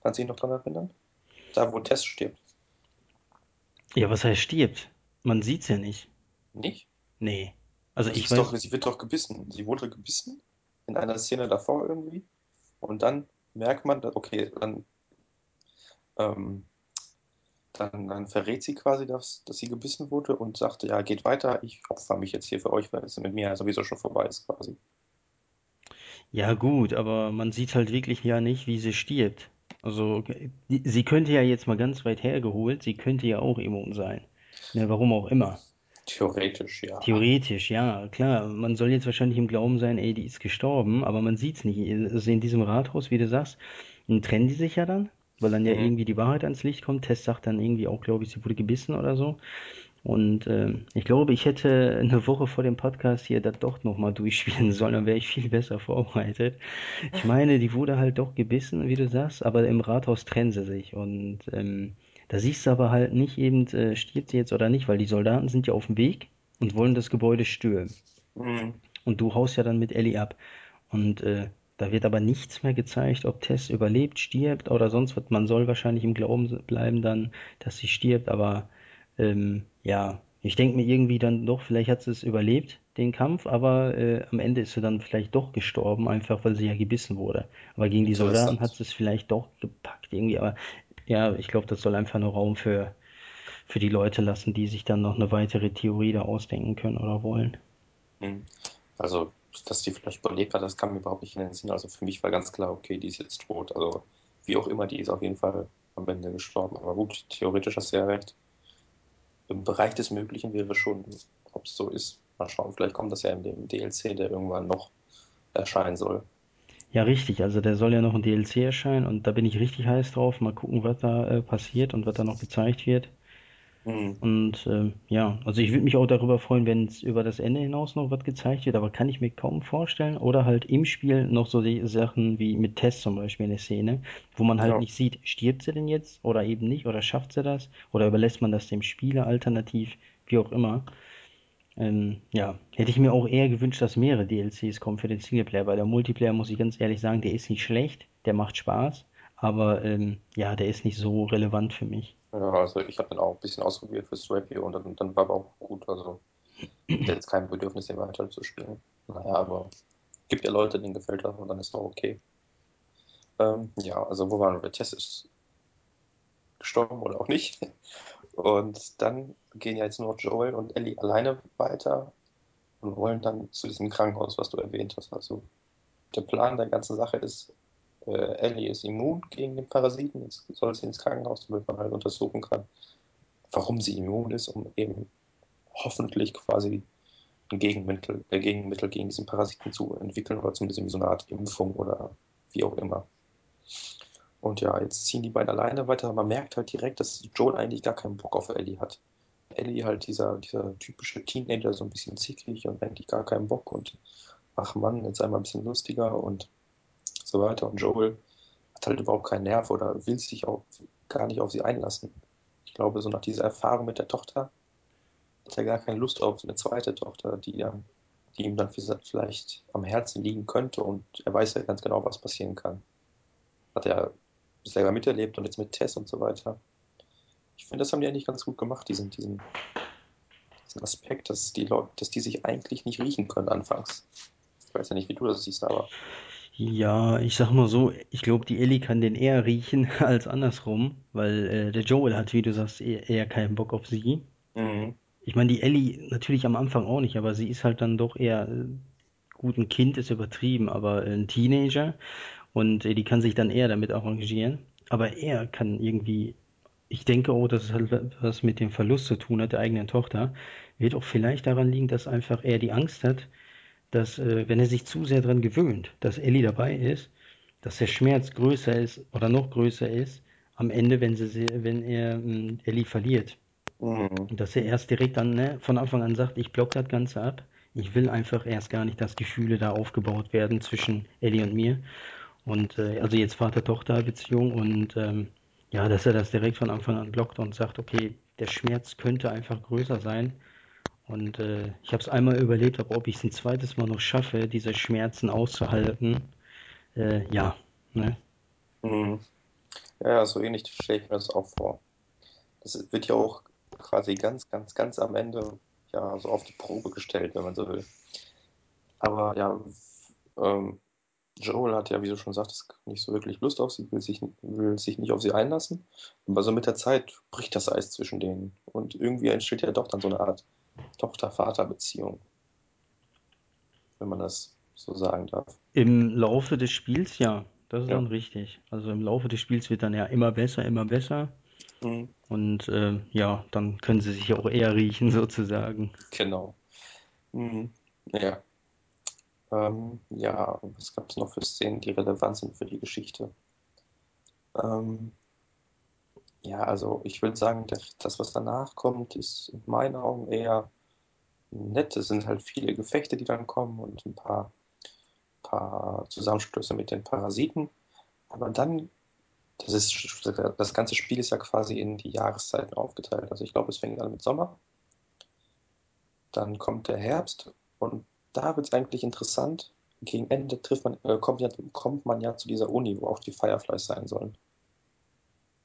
Kannst du dich noch dran erinnern? Da, wo Tess stirbt. Ja, was heißt stirbt? Man sieht's ja nicht. Nicht? Nee. Also sie ich ist doch, weiß, sie wird doch gebissen. Sie wurde gebissen in einer Szene davor irgendwie. Und dann merkt man, okay, dann, ähm, dann, dann verrät sie quasi, dass, dass sie gebissen wurde und sagte, ja, geht weiter, ich opfer mich jetzt hier für euch, weil es mit mir sowieso schon vorbei ist quasi. ja gut, aber man sieht halt wirklich ja nicht, wie sie stirbt. Also die- sie könnte ja jetzt mal ganz weit hergeholt, sie könnte ja auch immun sein. Ne, warum auch immer. Theoretisch, ja. Theoretisch, ja, klar. Man soll jetzt wahrscheinlich im Glauben sein, ey, die ist gestorben, aber man sieht's nicht. Also in diesem Rathaus, wie du sagst, trennen die sich ja dann, weil dann ja Mhm. irgendwie die Wahrheit ans Licht kommt. Tess sagt dann irgendwie auch, glaube ich, sie wurde gebissen oder so. Und ähm, ich glaube, ich hätte eine Woche vor dem Podcast hier das doch nochmal durchspielen sollen, dann wäre ich viel besser vorbereitet. Ich meine, die wurde halt doch gebissen, wie du sagst, aber im Rathaus trennen sie sich. Und ähm, da siehst du aber halt nicht eben, äh, stirbt sie jetzt oder nicht, weil die Soldaten sind ja auf dem Weg und wollen das Gebäude stürmen. Mhm. Und du haust ja dann mit Ellie ab. Und äh, da wird aber nichts mehr gezeigt, ob Tess überlebt, stirbt oder sonst was. Man soll wahrscheinlich im Glauben bleiben dann, dass sie stirbt, aber ähm, ja, ich denke mir irgendwie dann doch, vielleicht hat sie es überlebt, den Kampf, aber äh, am Ende ist sie dann vielleicht doch gestorben, einfach weil sie ja gebissen wurde. Aber gegen die Soldaten hat sie es vielleicht doch gepackt irgendwie. Aber ja, ich glaube, das soll einfach nur Raum für, für die Leute lassen, die sich dann noch eine weitere Theorie da ausdenken können oder wollen. Mhm. Also, dass die vielleicht überlebt hat, das kam mir überhaupt nicht in den Sinn. Also für mich war ganz klar, okay, die ist jetzt tot. Also wie auch immer, die ist auf jeden Fall am Ende gestorben. Aber gut, theoretisch hast du ja recht. Im Bereich des Möglichen wäre schon, ob es so ist. Mal schauen, vielleicht kommt das ja in dem DLC, der irgendwann noch erscheinen soll. Ja, richtig. Also der soll ja noch ein DLC erscheinen und da bin ich richtig heiß drauf. Mal gucken, was da äh, passiert und was da noch gezeigt wird. Mhm. Und ähm, ja, also ich würde mich auch darüber freuen, wenn es über das Ende hinaus noch was gezeigt wird, aber kann ich mir kaum vorstellen. Oder halt im Spiel noch so die Sachen wie mit Tess zum Beispiel in der Szene, wo man halt Ja. nicht sieht, stirbt sie denn jetzt oder eben nicht oder schafft sie das oder überlässt man das dem Spieler alternativ, wie auch immer. Ähm, ja, hätte ich mir auch eher gewünscht, dass mehrere DLCs kommen für den Singleplayer, weil der Multiplayer, muss ich ganz ehrlich sagen, der ist nicht schlecht, der macht Spaß, aber ähm, ja, der ist nicht so relevant für mich. Ja, also ich habe den auch ein bisschen ausprobiert fürs Review und dann, dann war aber auch gut. Also ich jetzt kein Bedürfnis, den weiter zu spielen. Naja, aber gibt ja Leute, denen gefällt das und dann ist doch okay. Ähm, ja, also wo waren wir? Tess ist gestorben oder auch nicht. Und dann gehen ja jetzt nur Joel und Ellie alleine weiter und wollen dann zu diesem Krankenhaus, was du erwähnt hast. Also der Plan der ganzen Sache ist, äh, Ellie ist immun gegen den Parasiten, jetzt soll sie ins Krankenhaus, damit man halt untersuchen kann, warum sie immun ist, um eben hoffentlich quasi ein Gegenmittel, äh, Gegenmittel gegen diesen Parasiten zu entwickeln oder zumindest so eine Art Impfung oder wie auch immer. Und ja, jetzt ziehen die beiden alleine weiter. Man merkt halt direkt, dass Joel eigentlich gar keinen Bock auf Ellie hat. Ellie halt dieser, dieser typische Teenager, so ein bisschen zickig und eigentlich gar keinen Bock und ach Mann, jetzt einmal ein bisschen lustiger und so weiter. Und Joel hat halt überhaupt keinen Nerv oder will sich auch gar nicht auf sie einlassen. Ich glaube, so nach dieser Erfahrung mit der Tochter hat er gar keine Lust auf eine zweite Tochter, die, dann, die ihm dann vielleicht am Herzen liegen könnte und er weiß ja ganz genau, was passieren kann. Hat er selber miterlebt und jetzt mit Tess und so weiter. Ich finde, das haben die eigentlich ganz gut gemacht, diesen, diesen, diesen Aspekt, dass die Leute, dass die sich eigentlich nicht riechen können anfangs. Ich weiß ja nicht, wie du das siehst, aber. Ja, ich sag mal so, ich glaube, die Ellie kann den eher riechen als andersrum, weil äh, der Joel hat, wie du sagst, eher, eher keinen Bock auf sie. Mhm. Ich meine, die Ellie natürlich am Anfang auch nicht, aber sie ist halt dann doch eher, äh, gut, ein Kind ist übertrieben, aber ein Teenager und äh, die kann sich dann eher damit arrangieren. Aber er kann irgendwie, ich denke auch, dass es halt was mit dem Verlust zu tun hat, der eigenen Tochter. Wird auch vielleicht daran liegen, dass einfach er die Angst hat, dass, äh, wenn er sich zu sehr daran gewöhnt, dass Ellie dabei ist, dass der Schmerz größer ist oder noch größer ist am Ende, wenn, sie, wenn er mh, Ellie verliert. Mhm. Dass er erst direkt dann ne, von Anfang an sagt, ich block das Ganze ab. Ich will einfach erst gar nicht, dass Gefühle da aufgebaut werden zwischen Ellie und mir. Und äh, also jetzt Vater-Tochter-Beziehung und ähm, ja, dass er das direkt von Anfang an blockt und sagt, okay, der Schmerz könnte einfach größer sein. Und äh, ich habe es einmal überlebt, aber ob ich es ein zweites Mal noch schaffe, diese Schmerzen auszuhalten, äh, ja, ne? Mhm. Ja, so ähnlich stelle ich mir das auch vor. Das wird ja auch quasi ganz, ganz, ganz am Ende ja so auf die Probe gestellt, wenn man so will. Aber ja, ähm, Joel hat ja, wie du schon sagtest, nicht so wirklich Lust auf sie, will sich, will sich nicht auf sie einlassen. Aber so mit der Zeit bricht das Eis zwischen denen. Und irgendwie entsteht ja doch dann so eine Art Tochter-Vater-Beziehung, wenn man das so sagen darf. Im Laufe des Spiels, ja, das ist Ja. dann richtig. Also im Laufe des Spiels wird dann ja immer besser, immer besser. Mhm. Und äh, ja, dann können sie sich auch eher riechen, sozusagen. Genau. Mhm. Ja. Ähm, ja, was gab es noch für Szenen, die relevant sind für die Geschichte? Ähm, ja, also ich würde sagen, das, was danach kommt, ist in meinen Augen eher nett. Es sind halt viele Gefechte, die dann kommen und ein paar, paar Zusammenstöße mit den Parasiten. Aber dann, das ist, das ganze Spiel ist ja quasi in die Jahreszeiten aufgeteilt. Also ich glaube, es fängt an mit Sommer, dann kommt der Herbst und da wird es eigentlich interessant. Gegen Ende trifft man, äh, kommt, ja, kommt man ja zu dieser Uni, wo auch die Fireflies sein sollen.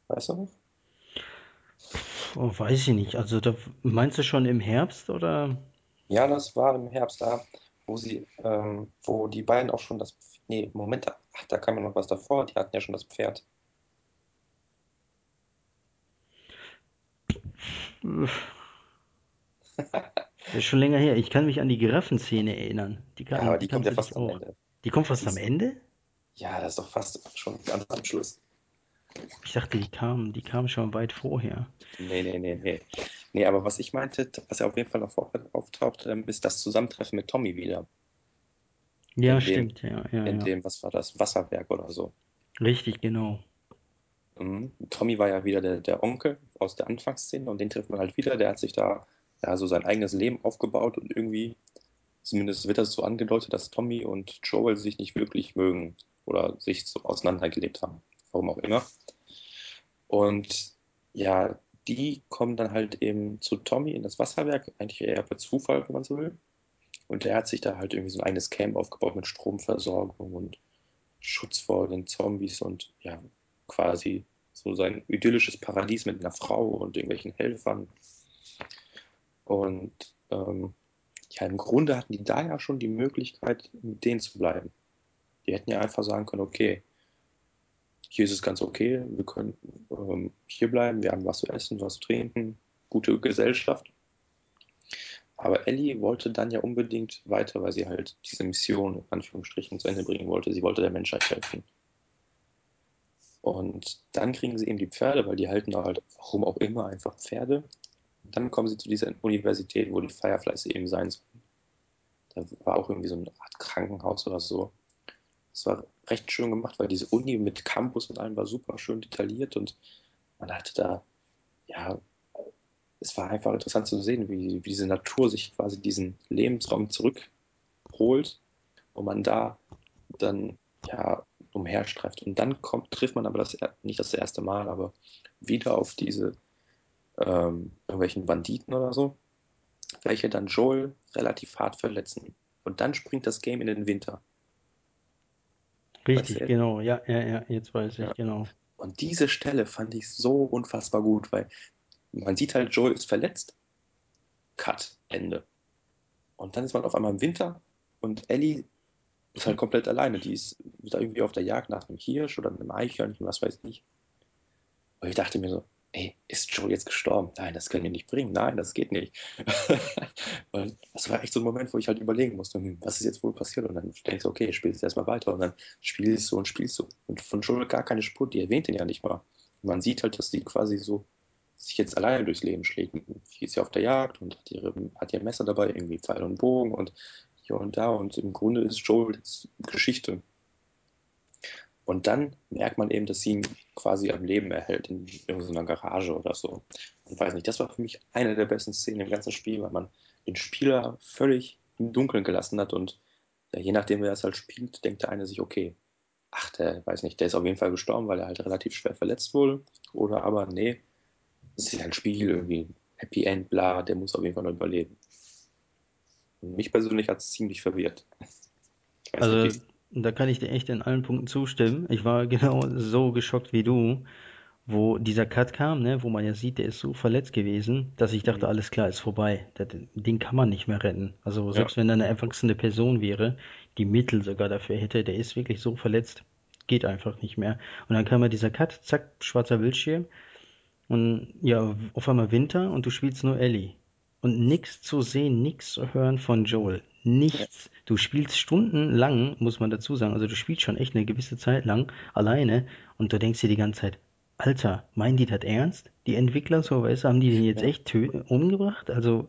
Weißt du noch? Oh, weiß ich nicht. Also da meinst du schon im Herbst oder? Ja, das war im Herbst da, wo sie, ähm, wo die beiden auch schon das, nee, Moment, ach, da kam ja noch was davor, die hatten ja schon das Pferd. Das ist schon länger her. Ich kann mich an die Giraffenszene erinnern. Die Ja, kann, aber die die kommt kannte ja fast am auch. Ende. Die kommt fast am Ende? ja, das ist doch fast schon ganz am Schluss. Ich dachte, die kam, die kam schon weit vorher. Nee, nee, nee, nee. Nee, aber was ich meinte, was ja auf jeden Fall noch vor- auftaucht, ähm, ist das Zusammentreffen mit Tommy wieder. Ja, In dem, stimmt, ja, ja, in ja. dem, was war das, Wasserwerk oder so. Richtig, genau. Mhm. Tommy war ja wieder der, der Onkel aus der Anfangsszene und den trifft man halt wieder. Der hat sich da ja so sein eigenes Leben aufgebaut und irgendwie, zumindest wird das so angedeutet, dass Tommy und Joel sich nicht wirklich mögen oder sich so auseinandergelebt haben. Warum auch immer. Und ja, die kommen dann halt eben zu Tommy in das Wasserwerk, eigentlich eher per Zufall, wenn man so will. Und der hat sich da halt irgendwie so ein eigenes Camp aufgebaut mit Stromversorgung und Schutz vor den Zombies und ja, quasi so sein idyllisches Paradies mit einer Frau und irgendwelchen Helfern. Und ähm, ja, im Grunde hatten die da ja schon die Möglichkeit, mit denen zu bleiben. Die hätten ja einfach sagen können, okay, hier ist es ganz okay, wir können ähm, hier bleiben, wir haben was zu essen, was zu trinken, gute Gesellschaft. Aber Ellie wollte dann ja unbedingt weiter, weil sie halt diese Mission in Anführungsstrichen zu Ende bringen wollte. Sie wollte der Menschheit helfen. Und dann kriegen sie eben die Pferde, weil die halten da halt, warum auch immer, einfach Pferde. Und dann kommen sie zu dieser Universität, wo die Fireflies eben sein sollen. Da war auch irgendwie so eine Art Krankenhaus oder so. Es war recht schön gemacht, weil diese Uni mit Campus und allem war super schön detailliert und man hatte da, ja, es war einfach interessant zu sehen, wie, wie diese Natur sich quasi diesen Lebensraum zurückholt und man da dann ja umherstreift. Und dann kommt, trifft man aber das nicht das erste Mal, aber wieder auf diese ähm, irgendwelchen Banditen oder so, welche dann Joel relativ hart verletzen. Und dann springt das Game in den Winter. Richtig, genau. Ja, ja, ja, jetzt weiß ich, Ja. genau. Und diese Stelle fand ich so unfassbar gut, weil man sieht halt, Joel ist verletzt. Cut, Ende. Und dann ist man auf einmal im Winter und Ellie ist halt komplett alleine. Die ist da irgendwie auf der Jagd nach einem Hirsch oder einem Eichhörnchen, was weiß ich. Und ich dachte mir so, ey, ist Joel jetzt gestorben? Nein, das können wir nicht bringen. Nein, das geht nicht. und das war echt so ein Moment, wo ich halt überlegen musste, hm, was ist jetzt wohl passiert? Und dann denkst du, okay, spielst du erstmal weiter. Und dann spielst du und spielst du. Und von Joel gar keine Spur, die erwähnt ihn ja nicht mal. Und man sieht halt, dass die quasi so sich jetzt alleine durchs Leben schlägt. Die ist ja auf der Jagd und hat, ihre, hat ihr Messer dabei, irgendwie Pfeil und Bogen und hier und da. Und im Grunde ist Joel jetzt Geschichte. Und dann merkt man eben, dass sie ihn quasi am Leben erhält in irgendeiner Garage oder so. Ich weiß nicht, das war für mich eine der besten Szenen im ganzen Spiel, weil man den Spieler völlig im Dunkeln gelassen hat und ja, je nachdem, wer es halt spielt, denkt der eine sich, okay, ach, der weiß nicht, der ist auf jeden Fall gestorben, weil er halt relativ schwer verletzt wurde. Oder aber, nee, es ist ja ein Spiel, irgendwie Happy End, bla, der muss auf jeden Fall noch überleben. Und mich persönlich hat es ziemlich verwirrt. Also, nicht, da kann ich dir echt in allen Punkten zustimmen. Ich war genau so geschockt wie du, wo dieser Cut kam, ne, wo man ja sieht, der ist so verletzt gewesen, dass ich dachte, mhm. alles klar, ist vorbei. Das, den kann man nicht mehr retten. Also, ja, selbst wenn er eine erwachsene Person wäre, die Mittel sogar dafür hätte, der ist wirklich so verletzt, geht einfach nicht mehr. Und dann kam ja dieser Cut, zack, schwarzer Bildschirm. Und ja, auf einmal Winter und du spielst nur Ellie. Und nix zu sehen, nix zu hören von Joel. Nichts. Du spielst stundenlang, muss man dazu sagen. Also du spielst schon echt eine gewisse Zeit lang alleine und du denkst dir die ganze Zeit, Alter, meinen die das ernst? Die Entwickler, so weißt du, haben die den jetzt ja, echt umgebracht? Also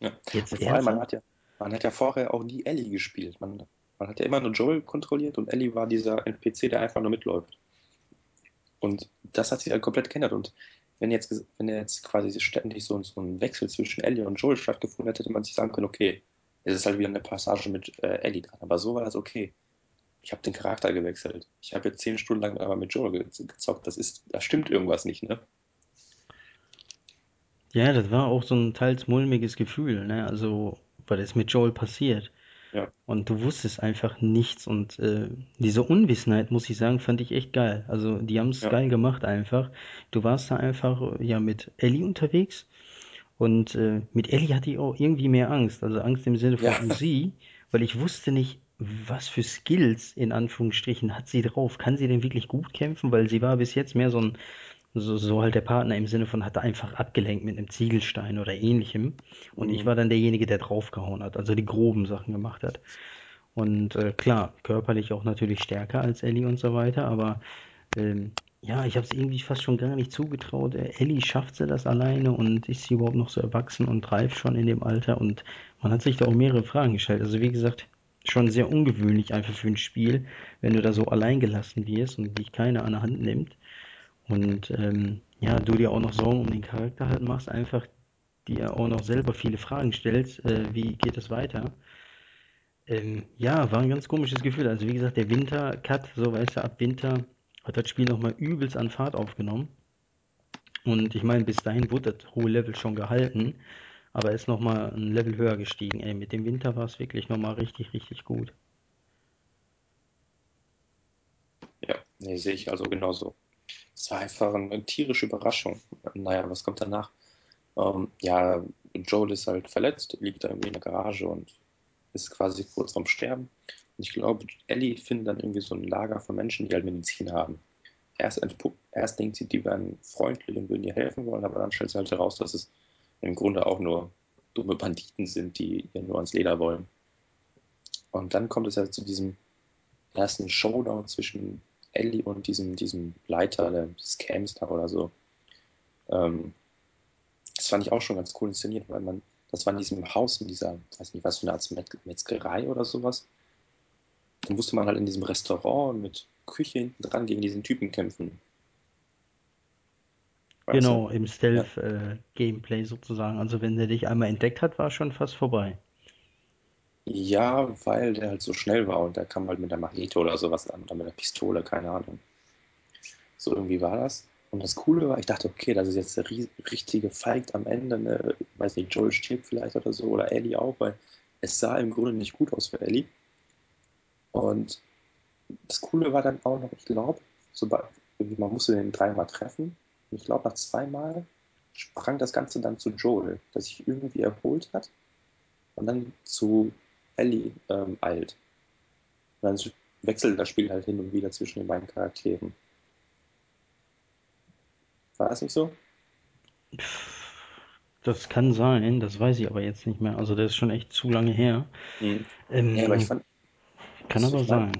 ja. jetzt Und vor allem, man hat ja, man hat ja vorher auch nie Ellie gespielt. Man, man hat ja immer nur Joel kontrolliert und Ellie war dieser NPC, der einfach nur mitläuft. Und das hat sich halt komplett geändert. Und wenn jetzt, wenn jetzt quasi ständig so, so ein Wechsel zwischen Ellie und Joel stattgefunden hätte, hätte man sich sagen können, okay, es ist halt wieder eine Passage mit äh, Ellie dran. Aber so war das okay. Ich habe den Charakter gewechselt. Ich habe jetzt zehn Stunden lang aber mit Joel ge gezockt. Das ist, da stimmt irgendwas nicht, ne? Ja, das war auch so ein teils mulmiges Gefühl, ne? Also, weil das mit Joel passiert. Ja, Und du wusstest einfach nichts. Und äh, diese Unwissenheit, muss ich sagen, fand ich echt geil. Also die haben es ja, geil gemacht einfach. Du warst da einfach ja mit Ellie unterwegs. Und äh, mit Ellie hatte ich auch irgendwie mehr Angst. Also Angst im Sinne von ja. sie, weil ich wusste nicht, was für Skills in Anführungsstrichen hat sie drauf. Kann sie denn wirklich gut kämpfen? Weil sie war bis jetzt mehr so ein so, so halt der Partner im Sinne von, hat er einfach abgelenkt mit einem Ziegelstein oder ähnlichem. Und ich Mhm. war dann derjenige, der draufgehauen hat, also die groben Sachen gemacht hat. Und äh, klar, körperlich auch natürlich stärker als Ellie und so weiter, aber ähm, ja, ich habe es irgendwie fast schon gar nicht zugetraut. Äh, Ellie schafft sie das alleine und ist sie überhaupt noch so erwachsen und reif schon in dem Alter? Und man hat sich da auch mehrere Fragen gestellt. Also wie gesagt, schon sehr ungewöhnlich einfach für ein Spiel, wenn du da so allein gelassen wirst und dich keiner an der Hand nimmt. Und ähm, ja, du dir auch noch Sorgen um den Charakter halt machst, einfach dir auch noch selber viele Fragen stellst, äh, wie geht es weiter? Ähm, ja, war ein ganz komisches Gefühl. Also wie gesagt, der Winter-Cut, so weißt du, ab Winter hat das Spiel nochmal übelst an Fahrt aufgenommen. Und ich meine, bis dahin wurde das hohe Level schon gehalten, aber ist nochmal ein Level höher gestiegen. Ey, mit dem Winter war es wirklich nochmal richtig, richtig gut. Ja, nee, sehe ich also genauso. Es war einfach eine tierische Überraschung. Naja, was kommt danach? Ähm, ja, Joel ist halt verletzt, liegt da irgendwie in der Garage und ist quasi kurz vorm Sterben. Ich glaube, Ellie findet dann irgendwie so ein Lager von Menschen, die halt Medizin haben. erst, erst denkt sie, die wären freundlich und würden ihr helfen wollen, aber dann stellt sie halt heraus, dass es im Grunde auch nur dumme Banditen sind, die ihr nur ans Leder wollen. Und dann kommt es ja zu diesem ersten Showdown zwischen Ellie und diesem, diesem Leiter des Camps da oder so. Ähm, das fand ich auch schon ganz cool inszeniert, weil man, das war in diesem Haus, in dieser, weiß nicht, was für eine Art Metzgerei oder sowas. Dann musste man halt in diesem Restaurant mit Küche hinten dran gegen diesen Typen kämpfen. Weißt genau, du? im Stealth-Gameplay ja. äh, sozusagen. Also wenn der dich einmal entdeckt hat, war schon fast vorbei. Ja, weil der halt so schnell war und der kam halt mit der Machete oder sowas an oder mit der Pistole, keine Ahnung. So irgendwie war das. Und das Coole war, ich dachte, okay, das ist jetzt der richtige Fight am Ende, ne? weiß nicht, Joel stirbt vielleicht oder so oder Ellie auch, weil es sah im Grunde nicht gut aus für Ellie. Und das Coole war dann auch noch, ich glaube, man musste den dreimal treffen. Und ich glaube, nach zweimal sprang das Ganze dann zu Joel, der sich irgendwie erholt hat und dann zu Ellie ähm, eilt. Und dann wechselt das Spiel halt hin und wieder zwischen den beiden Charakteren. War das nicht so? Das kann sein, das weiß ich aber jetzt nicht mehr. Also, der ist schon echt zu lange her. Mhm. Ähm, ja, aber ich fand. Kann aber ich sein.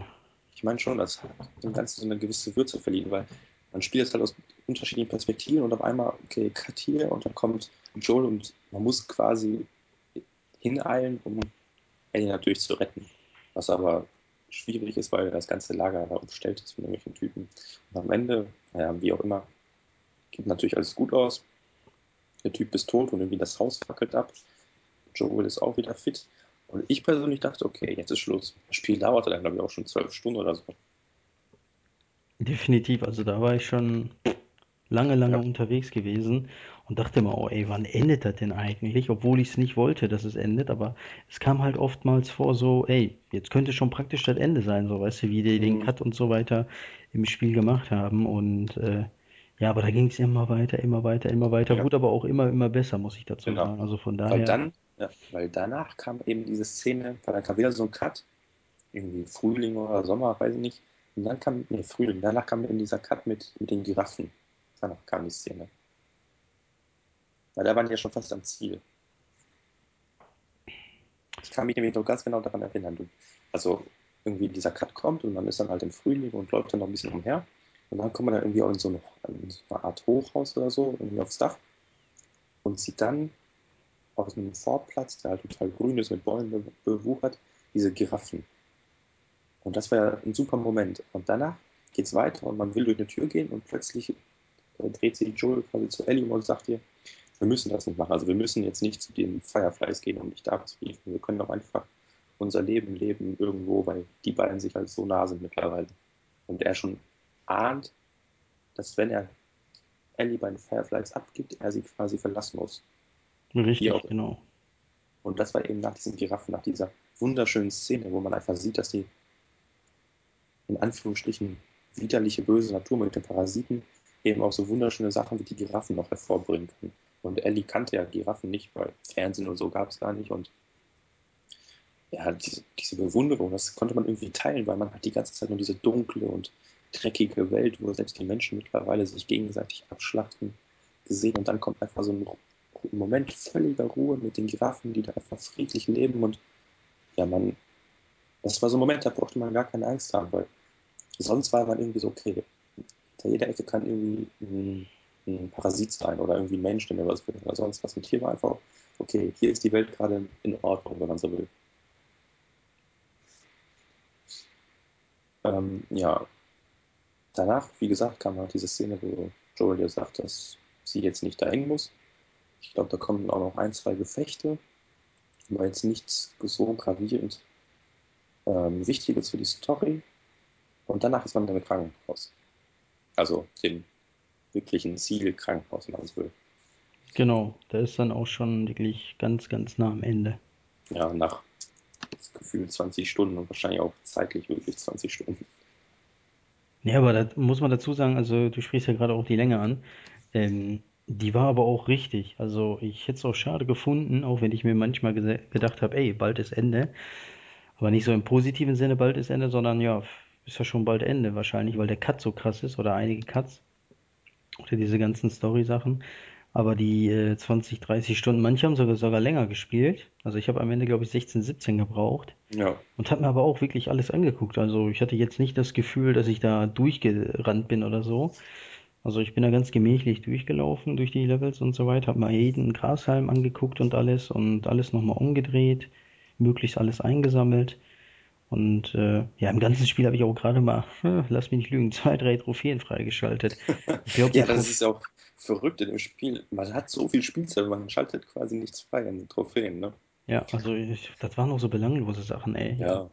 Ich meine schon, das hat dem Ganzen so eine gewisse Würze verliehen, weil man spielt es halt aus unterschiedlichen Perspektiven und auf einmal, okay, Cut hier und dann kommt Joel und man muss quasi hineilen, um Ellie natürlich zu retten. Was aber schwierig ist, weil das ganze Lager da umstellt ist von irgendwelchen Typen. Und am Ende, naja, wie auch immer, geht natürlich alles gut aus. Der Typ ist tot und irgendwie das Haus fackelt ab. Joel ist auch wieder fit. Und ich persönlich dachte, okay, jetzt ist Schluss. Das Spiel dauerte dann, glaube ich, auch schon zwölf Stunden oder so. Definitiv, also da war ich schon lange, lange ja. unterwegs gewesen und dachte mir, oh ey, wann endet das denn eigentlich? Obwohl ich es nicht wollte, dass es endet, aber es kam halt oftmals vor so, ey, jetzt könnte schon praktisch das Ende sein, so weißt du, wie die mhm. den Cut und so weiter im Spiel gemacht haben und äh, ja, aber da ging es immer weiter, immer weiter, immer weiter, ja. wurde aber auch immer, immer besser, muss ich dazu genau. sagen. Also von daher. Weil dann, ja, weil danach kam eben diese Szene, weil dann kam wieder so ein Cut, irgendwie Frühling oder Sommer, weiß ich nicht. Und dann kam, nee, Frühling, danach kam eben dieser Cut mit, mit den Giraffen. Danach kam die Szene. Weil da waren die ja schon fast am Ziel. Ich kann mich nämlich noch ganz genau daran erinnern. Du, also irgendwie dieser Cut kommt und man ist dann halt im Frühling und läuft dann noch ein bisschen umher. Und dann kommt man dann irgendwie auch in so, eine, in so eine Art Hochhaus oder so, irgendwie aufs Dach und sieht dann auf einem Vorplatz, der halt total grün ist, mit Bäumen bewuchert, diese Giraffen. Und das war ja ein super Moment. Und danach geht es weiter und man will durch eine Tür gehen und plötzlich äh, dreht sich Joel quasi zu Ellie und sagt ihr, wir müssen das nicht machen. Also wir müssen jetzt nicht zu den Fireflies gehen und nicht da was briefen. Wir können doch einfach unser Leben leben irgendwo, weil die beiden sich halt so nah sind mittlerweile. Und er schon ahnt, dass wenn er Ellie bei den Fireflies abgibt, er sie quasi verlassen muss. Richtig, genau. Und das war eben nach diesen Giraffen, nach dieser wunderschönen Szene, wo man einfach sieht, dass die in Anführungsstrichen widerliche, böse Natur mit den Parasiten eben auch so wunderschöne Sachen wie die Giraffen noch hervorbringen kann. Und Ellie kannte ja Giraffen nicht, weil Fernsehen und so gab es gar nicht. Und ja, diese, diese Bewunderung, das konnte man irgendwie teilen, weil man hat die ganze Zeit nur diese dunkle und dreckige Welt, wo selbst die Menschen mittlerweile sich gegenseitig abschlachten, gesehen. Und dann kommt einfach so ein Moment völliger Ruhe mit den Giraffen, die da einfach friedlich leben. Und ja, man, das war so ein Moment, da brauchte man gar keine Angst haben, weil sonst war man irgendwie so, okay, hinter jeder Ecke kann irgendwie ein, ein Parasit sein oder irgendwie ein Mensch, der mir was will oder sonst was. Und hier war einfach, okay, hier ist die Welt gerade in Ordnung, wenn man so will. Ähm, ja, danach, wie gesagt, kam halt diese Szene, wo Joel ja sagt, dass sie jetzt nicht dahin muss. Ich glaube, da kommen auch noch ein, zwei Gefechte, aber jetzt nichts so gravierend ähm, Wichtiges für die Story. Und danach ist man dann im Krankenhaus. Also dem wirklichen Ziel-Krankenhaus, wenn man es will. Genau, da ist dann auch schon wirklich ganz, ganz nah am Ende. Ja, nach gefühlt 20 Stunden und wahrscheinlich auch zeitlich wirklich 20 Stunden. Ja, aber da muss man dazu sagen, also du sprichst ja gerade auch die Länge an. Ähm, die war aber auch richtig. Also ich hätte es auch schade gefunden, auch wenn ich mir manchmal gedacht habe, ey, bald ist Ende. Aber nicht so im positiven Sinne, bald ist Ende, sondern ja, ist ja schon bald Ende wahrscheinlich, weil der Cut so krass ist oder einige Cuts oder diese ganzen Story-Sachen. Aber die äh, 20, 30 Stunden, manche haben sogar, sogar länger gespielt. Also ich habe am Ende, glaube ich, 16, 17 gebraucht Ja. und habe mir aber auch wirklich alles angeguckt. Also ich hatte jetzt nicht das Gefühl, dass ich da durchgerannt bin oder so. Also ich bin da ganz gemächlich durchgelaufen durch die Levels und so weiter, habe mal jeden Grashalm angeguckt und alles und alles nochmal umgedreht, möglichst alles eingesammelt. Und äh, ja, im ganzen Spiel habe ich auch gerade mal, äh, lass mich nicht lügen, zwei, drei Trophäen freigeschaltet. Ich glaube, die Ja, das ist auch verrückt in dem Spiel. Man hat so viel Spielzeit, man schaltet quasi nichts frei in den Trophäen, ne? Ja, also ich, das waren auch so belanglose Sachen, ey. Ja,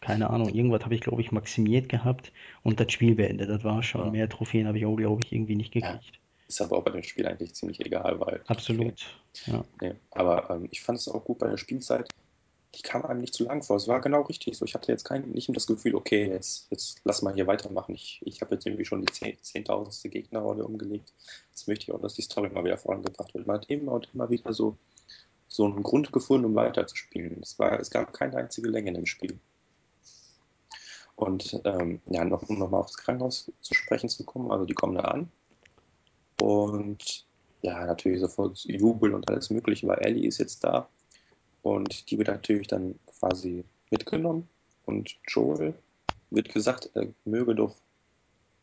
Keine Ahnung, irgendwas habe ich, glaube ich, maximiert gehabt und das Spiel beendet. Das war schon. ja. Mehr Trophäen habe ich auch, glaube ich, irgendwie nicht Ja. gekriegt. Ist aber auch bei dem Spiel eigentlich ziemlich egal, weil. Absolut. Ja. Nee. Aber ähm, ich fand es auch gut bei der Spielzeit. Die kam einem nicht zu lang vor. Es war genau richtig so. Ich hatte jetzt kein, nicht das Gefühl, okay, jetzt, jetzt lass mal hier weitermachen. Ich, ich habe jetzt irgendwie schon die zehn- zehntausendste Gegnerrolle umgelegt. Jetzt möchte ich auch, dass die Story mal wieder vorangebracht wird. Man hat immer und immer wieder so, so einen Grund gefunden, um weiterzuspielen. Es, war, es gab keine einzige Länge in dem Spiel. Und ähm, ja, noch, um nochmal aufs Krankenhaus zu sprechen zu kommen, also die kommen da an. Und ja, natürlich sofort Jubel und alles Mögliche, weil Ellie ist jetzt da. Und die wird natürlich dann quasi mitgenommen. Und Joel wird gesagt, er möge doch,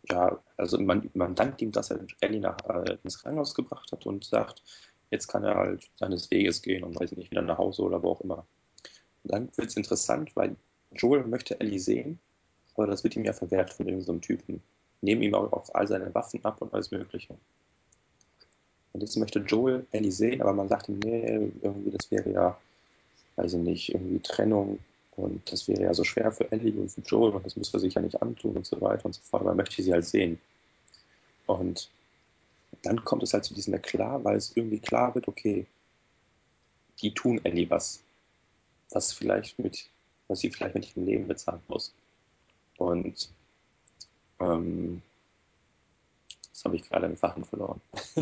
ja, also man, man dankt ihm, dass er Ellie nach, äh, ins Krankenhaus gebracht hat und sagt, jetzt kann er halt seines Weges gehen und weiß nicht, wieder nach Hause oder wo auch immer. Und dann wird es interessant, weil Joel möchte Ellie sehen, aber das wird ihm ja verwehrt von irgendeinem so Typen. Nehmen ihm auch, auch all seine Waffen ab und alles Mögliche. Und jetzt möchte Joel Ellie sehen, aber man sagt ihm, nee, irgendwie, das wäre ja, weiß ich nicht, irgendwie Trennung und das wäre ja so schwer für Ellie und für Joel und das müsste er sich ja nicht antun und so weiter und so fort, aber er möchte sie halt sehen. Und dann kommt es halt zu diesem Eklat, weil es irgendwie klar wird, okay, die tun Ellie was, was vielleicht mit, was sie vielleicht mit ihrem Leben bezahlen muss. Und ähm, das habe ich gerade im Fachen verloren.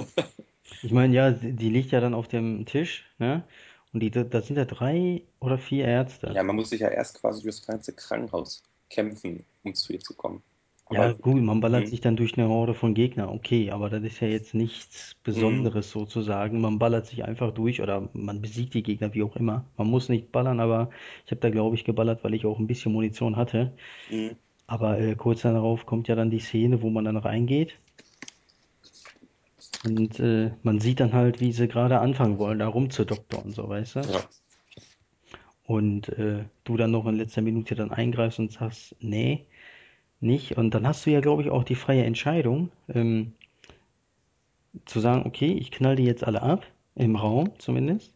Ich meine, ja, die liegt ja dann auf dem Tisch, ne? Und die, da sind ja drei oder vier Ärzte. Ja, man muss sich ja erst quasi durch das ganze Krankenhaus kämpfen, um zu ihr zu kommen. Ja, Aber gut, man ballert hm, sich dann durch eine Horde von Gegnern, okay, aber das ist ja jetzt nichts hm, Besonderes sozusagen. Man ballert sich einfach durch oder man besiegt die Gegner, wie auch immer. Man muss nicht ballern, aber ich habe da, glaube ich, geballert, weil ich auch ein bisschen Munition hatte. hm, Aber äh, kurz darauf kommt ja dann die Szene, wo man dann reingeht und äh, man sieht dann halt, wie sie gerade anfangen wollen, da rumzudoktern und so, weißt du? ja. Und äh, du dann noch in letzter Minute dann eingreifst und sagst, nee, nicht. Und dann hast du ja, glaube ich, auch die freie Entscheidung, ähm, zu sagen, okay, ich knall die jetzt alle ab, im Raum zumindest,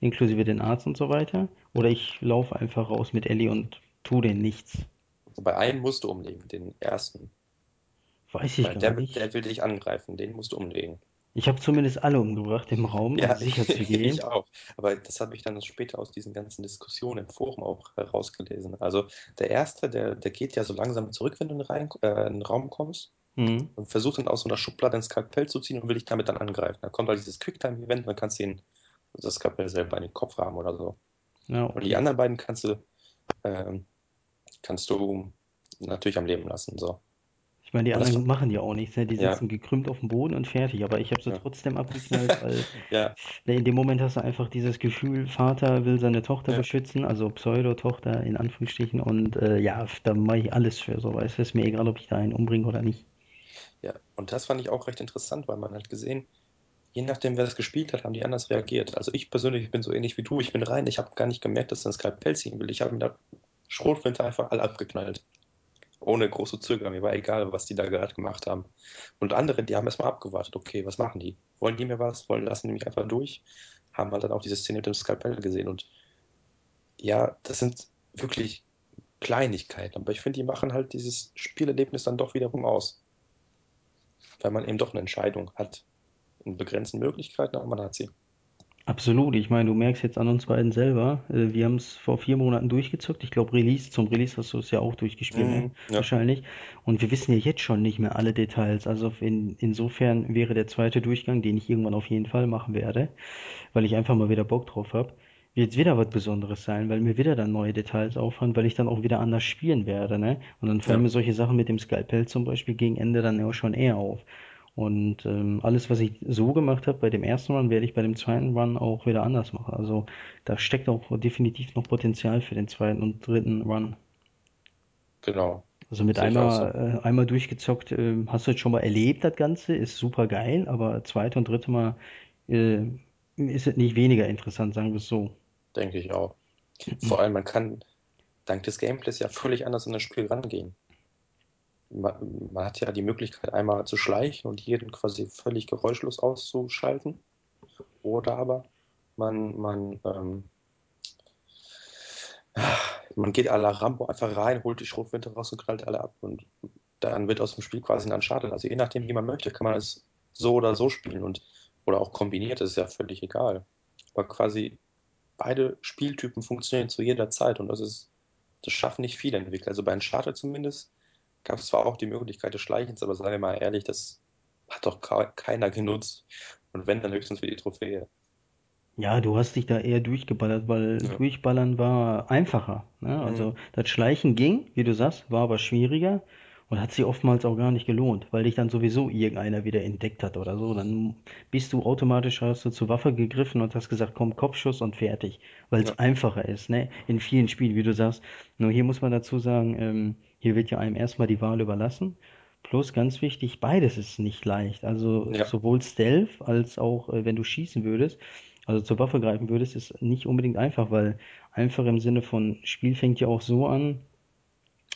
inklusive den Arzt und so weiter, oder ich laufe einfach raus mit Ellie und tu denen nichts. Also bei einem musst du umlegen, den ersten. Weiß ich Weil gar der, wird- der nicht. will dich angreifen, den musst du umlegen. Ich habe zumindest alle umgebracht im Raum, um Ja, sicher zu ich gehen. auch. Aber das habe ich dann später aus diesen ganzen Diskussionen im Forum auch herausgelesen. Also der erste, der, der geht ja so langsam zurück, wenn du in den, rein, äh, in den Raum kommst Hm. und versucht dann aus so einer Schublade ein Skalpell zu ziehen und will dich damit dann angreifen. Dann kommt halt dieses Quicktime-Event und dann kannst du ihn, das Skalpell selber in den Kopf haben oder so. Ja, Und die okay. anderen beiden kannst du, ähm, kannst du natürlich am Leben lassen. So. Ich meine, die Und das, anderen machen ja auch nichts, ne? Die ja, sitzen gekrümmt auf dem Boden und fertig, aber ich habe sie ja. trotzdem abgeknallt, weil ja, ne, in dem Moment hast du einfach dieses Gefühl, Vater will seine Tochter ja, beschützen, also Pseudo-Tochter in Anführungsstrichen und äh, ja, da mache ich alles für so, weißt du, ist mir egal, ob ich da einen umbringe oder nicht. ja. Und das fand ich auch recht interessant, weil man hat gesehen, je nachdem, wer es gespielt hat, haben die anders reagiert. Also ich persönlich bin so ähnlich wie du. Ich bin rein, ich habe gar nicht gemerkt, dass er ein Skalpell ziehen will. Ich habe mir da Schrotflinte einfach alle abgeknallt. Ohne große Zögern. Mir war egal, was die da gerade gemacht haben. Und andere, die haben erstmal abgewartet. Okay, was machen die? Wollen die mir was? Wollen lassen die mich einfach durch? Haben halt dann auch diese Szene mit dem Skalpell gesehen. Und ja, das sind wirklich Kleinigkeiten. Aber ich finde, die machen halt dieses Spielerlebnis dann doch wiederum aus. Weil man eben doch eine Entscheidung hat. In begrenzten Möglichkeiten, aber man hat sie. Absolut, ich meine, du merkst jetzt an uns beiden selber, äh, wir haben es vor vier Monaten durchgezockt. Ich glaube, Release, zum Release hast du es ja auch durchgespielt, ne? Mhm, ja. Wahrscheinlich. Und wir wissen ja jetzt schon nicht mehr alle Details. Also in, insofern wäre der zweite Durchgang, den ich irgendwann auf jeden Fall machen werde, weil ich einfach mal wieder Bock drauf habe, wird wieder was Besonderes sein, weil mir wieder dann neue Details auffallen, weil ich dann auch wieder anders spielen werde, ne? Und dann fallen Ja, mir solche Sachen mit dem Skalpell zum Beispiel gegen Ende dann auch schon eher auf. Und ähm, alles, was ich so gemacht habe bei dem ersten Run, werde ich bei dem zweiten Run auch wieder anders machen. Also da steckt auch definitiv noch Potenzial für den zweiten und dritten Run. genau. Also mit auch so. einmal, äh, einmal durchgezockt, äh, hast du jetzt schon mal erlebt, das Ganze, ist super geil, aber zweite und dritte Mal äh, ist es nicht weniger interessant, sagen wir es so. Denke ich auch. Vor allem, man kann dank des Gameplays ja völlig anders an das Spiel rangehen. Man, man hat ja die Möglichkeit, einmal zu schleichen und jeden quasi völlig geräuschlos auszuschalten. Oder aber man, man, ähm, man geht à la Rambo einfach rein, holt die Schrotflinte raus und knallt alle ab. Und dann wird aus dem Spiel quasi ein Uncharted. Also je nachdem, wie man möchte, kann man es so oder so spielen. Und, oder auch kombiniert, das ist ja völlig egal. Aber quasi beide Spieltypen funktionieren zu jeder Zeit. Und das ist, das schaffen nicht viele Entwickler. Also bei Uncharted zumindest gab es zwar auch die Möglichkeit des Schleichens, aber seien wir mal ehrlich, das hat doch keiner genutzt. Und wenn, dann höchstens für die Trophäe. Ja, du hast dich da eher durchgeballert, weil Ja. durchballern war einfacher. Ne? Mhm. Also das Schleichen ging, wie du sagst, war aber schwieriger und hat sich oftmals auch gar nicht gelohnt, weil dich dann sowieso irgendeiner wieder entdeckt hat oder so. Dann bist du automatisch, hast du zur Waffe gegriffen und hast gesagt, komm, Kopfschuss und fertig, weil Ja. es einfacher ist, ne? In vielen Spielen, wie du sagst. Nur hier muss man dazu sagen, ähm, hier wird ja einem erstmal die Wahl überlassen. Plus ganz wichtig, beides ist nicht leicht. Also Ja. sowohl Stealth als auch, äh, wenn du schießen würdest also zur Waffe greifen würdest, ist nicht unbedingt einfach, weil einfach im Sinne von Spiel fängt ja auch so an,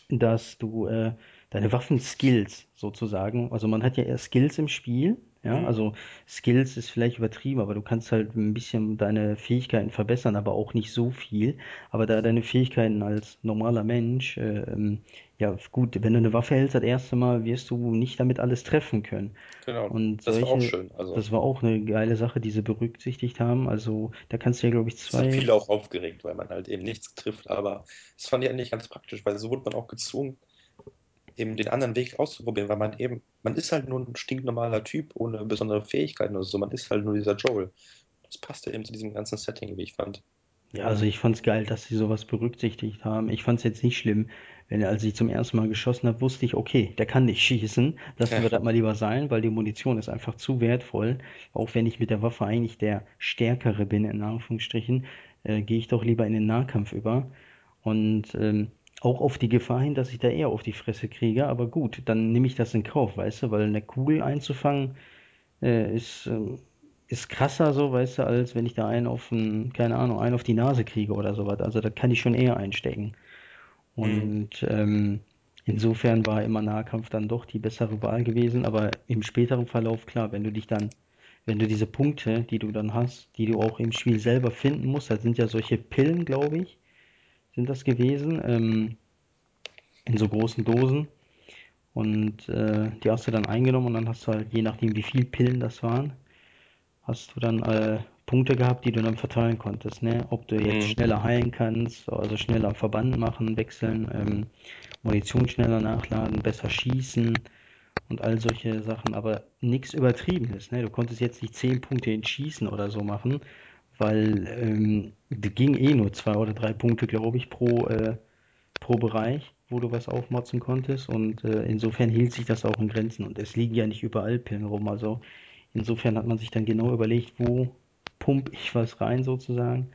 dass du äh, deine Waffenskills sozusagen, also man hat ja eher Skills im Spiel, ja, Mhm. also Skills ist vielleicht übertrieben, aber du kannst halt ein bisschen deine Fähigkeiten verbessern, aber auch nicht so viel. Aber da deine Fähigkeiten als normaler Mensch, äh, ja gut, wenn du eine Waffe hältst das erste Mal, wirst du nicht damit alles treffen können. Genau. Und Das war auch solche, schön. Also, das war auch eine geile Sache, die sie berücksichtigt haben. Also da kannst du ja, glaube ich, das zwei viele auch aufgeregt, weil man halt eben nichts trifft. Aber das fand ich eigentlich ganz praktisch, weil so wurde man auch gezwungen, eben den anderen Weg auszuprobieren, weil man eben, man ist halt nur ein stinknormaler Typ ohne besondere Fähigkeiten oder so. Man ist halt nur dieser Joel. Das passte eben zu diesem ganzen Setting, wie ich fand. Ja, also ich fand's geil, dass sie sowas berücksichtigt haben. Ich fand's jetzt nicht schlimm, wenn als ich zum ersten Mal geschossen habe, wusste ich, okay, der kann nicht schießen. Lassen wir das mal lieber sein, weil die Munition ist einfach zu wertvoll. Auch wenn ich mit der Waffe eigentlich der Stärkere bin, in Anführungsstrichen, äh, gehe ich doch lieber in den Nahkampf über. Und ähm, auch auf die Gefahr hin, dass ich da eher auf die Fresse kriege. Aber gut, dann nehme ich das in Kauf, weißt du, weil eine Kugel einzufangen äh, ist, ähm, ist krasser so, weißt du, als wenn ich da einen auf, den, keine Ahnung, einen auf die Nase kriege oder sowas. Also da kann ich schon eher einstecken. Mhm. Und ähm, insofern war immer Nahkampf dann doch die bessere Wahl gewesen. Aber im späteren Verlauf, klar, wenn du dich dann, wenn du diese Punkte, die du dann hast, die du auch im Spiel selber finden musst, das sind ja solche Pillen, glaube ich, sind das gewesen, ähm, in so großen Dosen. Und äh, die hast du dann eingenommen und dann hast du halt, je nachdem wie viel Pillen das waren, hast du dann äh, Punkte gehabt, die du dann verteilen konntest, ne? Ob du jetzt Mhm. schneller heilen kannst, also schneller Verband machen, wechseln, ähm, Munition schneller nachladen, besser schießen und all solche Sachen, aber nichts Übertriebenes, ne? Du konntest jetzt nicht 10 Punkte in Schießen oder so machen, weil ähm, die ging eh nur zwei oder drei Punkte, glaube ich, pro, äh, pro Bereich, wo du was aufmotzen konntest. Und äh, insofern hielt sich das auch in Grenzen. Und es liegen ja nicht überall Pillen rum, also Insofern hat man sich dann genau überlegt, wo pump ich was rein sozusagen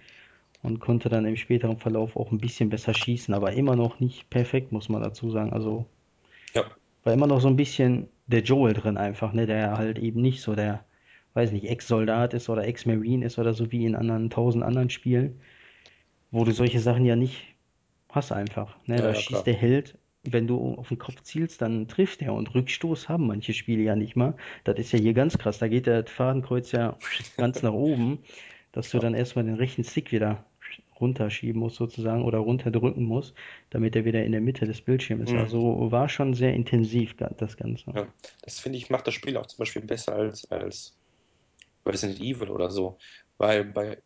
und konnte dann im späteren Verlauf auch ein bisschen besser schießen, aber immer noch nicht perfekt, muss man dazu sagen. Also Ja. war immer noch so ein bisschen der Joel drin einfach, ne, der halt eben nicht so der, weiß nicht, Ex-Soldat ist oder Ex-Marine ist oder so wie in anderen tausend anderen Spielen, wo du solche Sachen ja nicht hast einfach. Ne, Ja, da ja, schießt klar. der Held, wenn du auf den Kopf zielst, dann trifft er und Rückstoß haben manche Spiele ja nicht mal. Das ist ja hier ganz krass. Da geht der Fadenkreuz ja ganz nach oben, dass du dann erstmal den rechten Stick wieder runterschieben musst sozusagen oder runterdrücken musst, damit er wieder in der Mitte des Bildschirms ist. Mhm. Also war schon sehr intensiv das Ganze. Ja. Das finde ich, macht das Spiel auch zum Beispiel besser als, als Resident Evil oder so. Weil bei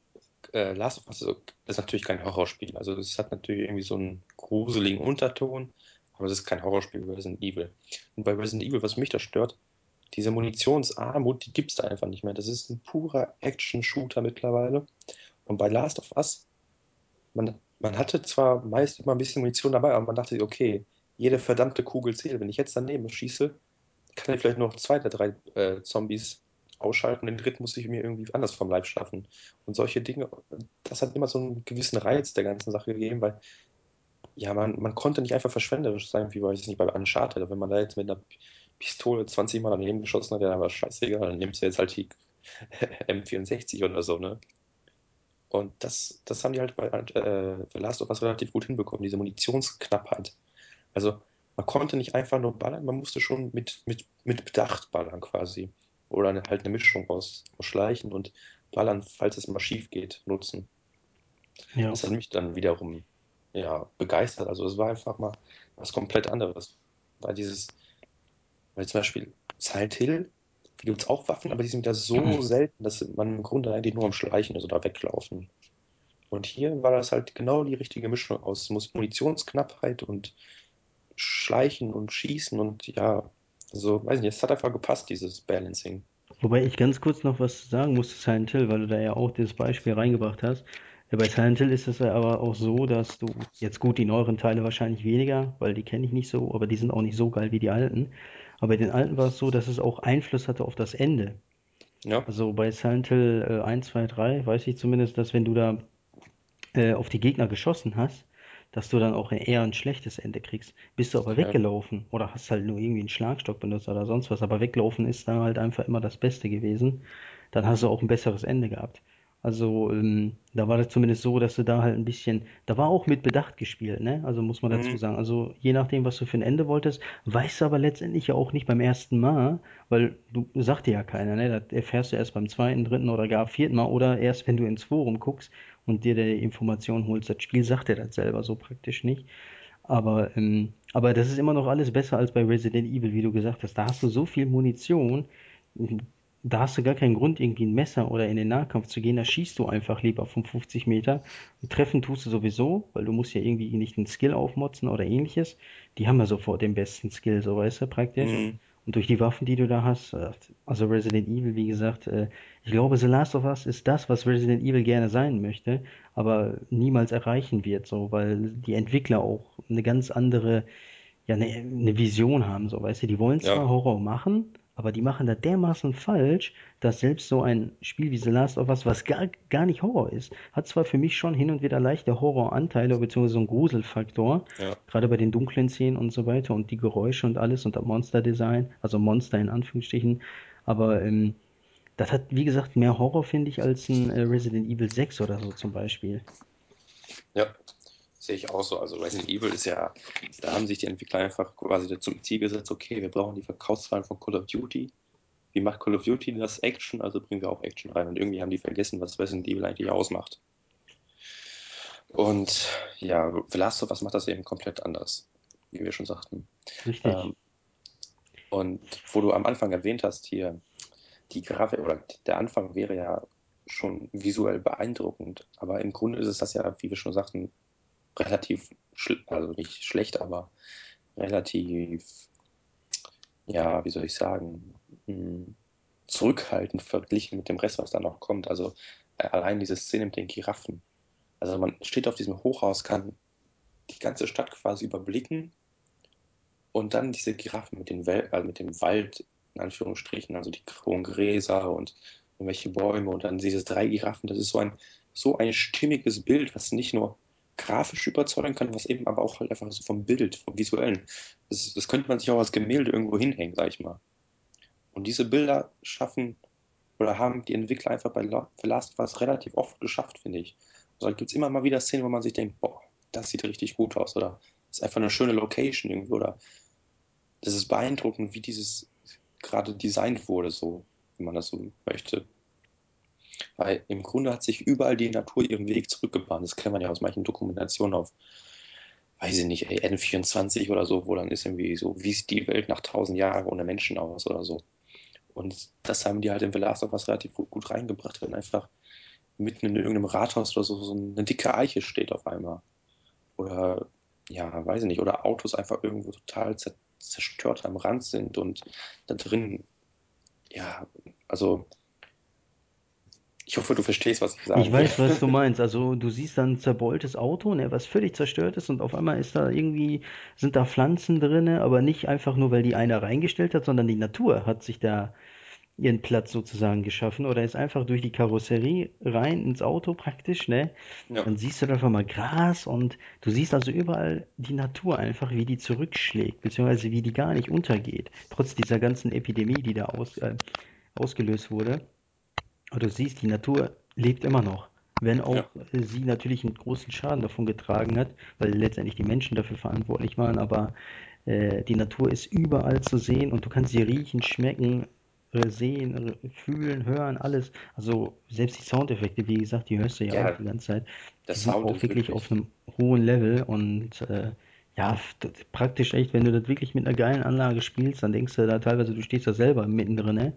äh, Last of Us ist ist natürlich kein Horrorspiel. Also es hat natürlich irgendwie so einen gruseligen Unterton, aber es ist kein Horrorspiel wie Resident Evil. Und bei Resident Evil, was mich da stört, diese Munitionsarmut, die gibt es da einfach nicht mehr. Das ist ein purer Action-Shooter mittlerweile. Und bei Last of Us, man, man hatte zwar meist immer ein bisschen Munition dabei, aber man dachte, okay, jede verdammte Kugel zählt. Wenn ich jetzt daneben schieße, kann ich vielleicht noch zwei oder drei äh, Zombies ausschalten. Den dritten muss ich mir irgendwie anders vom Leib schaffen. Und solche Dinge, das hat immer so einen gewissen Reiz der ganzen Sache gegeben, weil ja, man, man konnte nicht einfach verschwenderisch sein, wie weiß ich nicht, bei Uncharted. Wenn man da jetzt mit einer Pistole 20 Mal daneben geschossen hat, dann war scheißegal, dann nimmst du jetzt halt die M64 oder so, ne? Und das, das haben die halt bei äh, Last of Us relativ gut hinbekommen, diese Munitionsknappheit. Also man konnte nicht einfach nur ballern, man musste schon mit, mit, mit Bedacht ballern quasi. Oder eine, halt eine Mischung aus, aus Schleichen und Ballern, falls es mal schief geht, nutzen. Ja. Das hat mich dann wiederum ja, begeistert. Also es war einfach mal was komplett anderes. Weil dieses, weil zum Beispiel Silent Hill, da gibt es auch Waffen, aber die sind ja so selten, dass man im Grunde eigentlich nur am Schleichen ist oder weglaufen. Und hier war das halt genau die richtige Mischung aus Munitionsknappheit und Schleichen und Schießen und ja, so, weiß nicht, es hat einfach gepasst, dieses Balancing. Wobei ich ganz kurz noch was sagen muss zu Silent Hill, weil du da ja auch das Beispiel reingebracht hast. Bei Silent Hill ist es ja aber auch so, dass du, jetzt gut, die neueren Teile wahrscheinlich weniger, weil die kenne ich nicht so, aber die sind auch nicht so geil wie die alten. Aber bei den alten war es so, dass es auch Einfluss hatte auf das Ende. Ja, Also bei Silent Hill äh, 1, 2, 3 weiß ich zumindest, dass wenn du da äh, auf die Gegner geschossen hast, dass du dann auch eher ein schlechtes Ende kriegst. Bist du aber ja. weggelaufen oder hast halt nur irgendwie einen Schlagstock benutzt oder sonst was, aber weglaufen ist dann halt einfach immer das Beste gewesen, dann hast du auch ein besseres Ende gehabt. Also ähm, da war das zumindest so, dass du da halt ein bisschen, da war auch mit Bedacht gespielt, ne? Also muss man dazu Mhm. sagen. Also je nachdem, was du für ein Ende wolltest, weißt du aber letztendlich ja auch nicht beim ersten Mal, weil du sagt dir ja keiner, ne? Das erfährst du erst beim zweiten, dritten oder gar vierten Mal oder erst wenn du ins Forum guckst und dir die Information holst. Das Spiel sagt dir das selber so praktisch nicht. Aber, ähm, aber das ist immer noch alles besser als bei Resident Evil, wie du gesagt hast. Da hast du so viel Munition, da hast du gar keinen Grund, irgendwie ein Messer oder in den Nahkampf zu gehen. Da schießt du einfach lieber von 50 Meter. Und treffen tust du sowieso, weil du musst ja irgendwie nicht einen Skill aufmotzen oder ähnliches. Die haben ja sofort den besten Skill, so weißt du, praktisch. Mhm. Und durch die Waffen, die du da hast, äh, also Resident Evil, wie gesagt, äh, ich glaube, The Last of Us ist das, was Resident Evil gerne sein möchte, aber niemals erreichen wird, so, weil die Entwickler auch eine ganz andere, ja, eine, eine Vision haben, so, weißt du, die wollen zwar Ja, Horror machen, aber die machen da dermaßen falsch, dass selbst so ein Spiel wie The Last of Us, was gar, gar nicht Horror ist, hat zwar für mich schon hin und wieder leichte Horroranteile, beziehungsweise so einen Gruselfaktor, ja. gerade bei den dunklen Szenen und so weiter und die Geräusche und alles und das Monster-Design, also Monster in Anführungsstrichen, aber ähm, das hat, wie gesagt, mehr Horror, finde ich, als ein äh, Resident Evil 6 oder so zum Beispiel. Ja, sehe ich auch so. Also Resident Evil ist ja, da haben sich die Entwickler einfach quasi zum Ziel gesetzt, okay, wir brauchen die Verkaufszahlen von Call of Duty. Wie macht Call of Duty das Action? Also bringen wir auch Action rein. Und irgendwie haben die vergessen, was Resident Evil eigentlich ausmacht. Und ja, The Last of Us macht das eben komplett anders, wie wir schon sagten. Richtig, Ähm, und wo du am Anfang erwähnt hast, hier, die Grafik oder der Anfang wäre ja schon visuell beeindruckend, aber im Grunde ist es das ja, wie wir schon sagten, relativ, also nicht schlecht, aber relativ, ja, wie soll ich sagen, hm, zurückhaltend verglichen mit dem Rest, was da noch kommt. Also äh, allein diese Szene mit den Giraffen. Also man steht auf diesem Hochhaus, kann die ganze Stadt quasi überblicken und dann diese Giraffen mit, den Wel also mit dem Wald, in Anführungsstrichen, also die grauen Gräser und irgendwelche Bäume und dann diese drei Giraffen. Das ist so ein, so ein stimmiges Bild, was nicht nur grafisch überzeugen kann, was eben aber auch halt einfach so vom Bild, vom Visuellen. Das, das könnte man sich auch als Gemälde irgendwo hinhängen, sag ich mal. Und diese Bilder schaffen oder haben die Entwickler einfach bei The Last of Us relativ oft geschafft, finde ich. Also da gibt es immer mal wieder Szenen, wo man sich denkt, boah, das sieht richtig gut aus oder das ist einfach eine schöne Location irgendwie oder das ist beeindruckend, wie dieses gerade designt wurde, so, wie man das so möchte. Weil im Grunde hat sich überall die Natur ihren Weg zurückgebahnt. Das kennt man ja aus manchen Dokumentationen auf, weiß ich nicht, ey, N24 oder so, wo dann ist irgendwie so, wie sieht die Welt nach tausend Jahren ohne Menschen aus oder so. Und das haben die halt in of Us relativ gut reingebracht, wenn einfach mitten in irgendeinem Rathaus oder so, so eine dicke Eiche steht auf einmal. Oder, ja, weiß ich nicht, oder Autos einfach irgendwo total zerstört am Rand sind und da drin, ja, also Ich hoffe, du verstehst, was ich Ich sagen will. weiß, was du meinst. Also du siehst dann ein zerbeultes Auto, ne, was völlig zerstört ist und auf einmal ist da irgendwie, sind da Pflanzen drinne, aber nicht einfach nur, weil die einer reingestellt hat, sondern die Natur hat sich da ihren Platz sozusagen geschaffen oder ist einfach durch die Karosserie rein ins Auto praktisch, ne? Ja, Dann siehst du da einfach mal Gras und du siehst also überall die Natur einfach, wie die zurückschlägt, beziehungsweise wie die gar nicht untergeht, trotz dieser ganzen Epidemie, die da aus, äh, ausgelöst wurde. Du siehst, die Natur lebt immer noch. Wenn ja, auch äh, sie natürlich einen großen Schaden davon getragen hat, weil letztendlich die Menschen dafür verantwortlich waren, aber äh, die Natur ist überall zu sehen und du kannst sie riechen, schmecken, äh, sehen, fühlen, hören, alles. Also selbst die Soundeffekte, wie gesagt, die hörst du ja auch ja, die ganze Zeit. der Die sind Sound auch wirklich auf einem hohen Level und äh, ja, praktisch echt, wenn du das wirklich mit einer geilen Anlage spielst, dann denkst du da teilweise, du stehst da selber mittendrin, ne?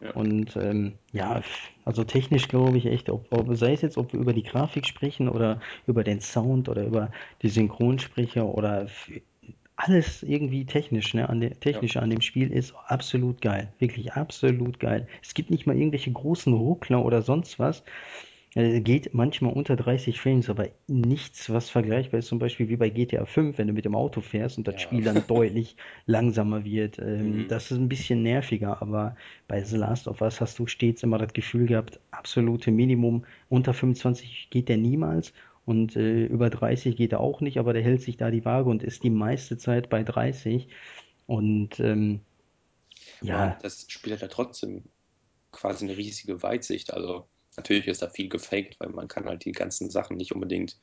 Ja, Und ähm, ja, also technisch glaube ich echt, ob, ob, sei es jetzt, ob wir über die Grafik sprechen oder über den Sound oder über die Synchronsprecher oder alles irgendwie technisch, ne, an der, ja, an dem Spiel ist absolut geil. Wirklich absolut geil. Es gibt nicht mal irgendwelche großen Ruckler oder sonst was. Geht manchmal unter 30 Frames, aber nichts, was vergleichbar ist, zum Beispiel wie bei GTA 5, wenn du mit dem Auto fährst und das ja. Spiel dann deutlich langsamer wird. Ähm, Mhm. das ist ein bisschen nerviger, aber bei The Last of Us hast du stets immer das Gefühl gehabt, absolute Minimum, unter 25 geht der niemals und äh, über 30 geht er auch nicht, aber der hält sich da die Waage und ist die meiste Zeit bei 30. Und ähm, Aber ja, das Spiel hat ja trotzdem quasi eine riesige Weitsicht. Also natürlich ist da viel gefaked, weil man kann halt die ganzen Sachen nicht unbedingt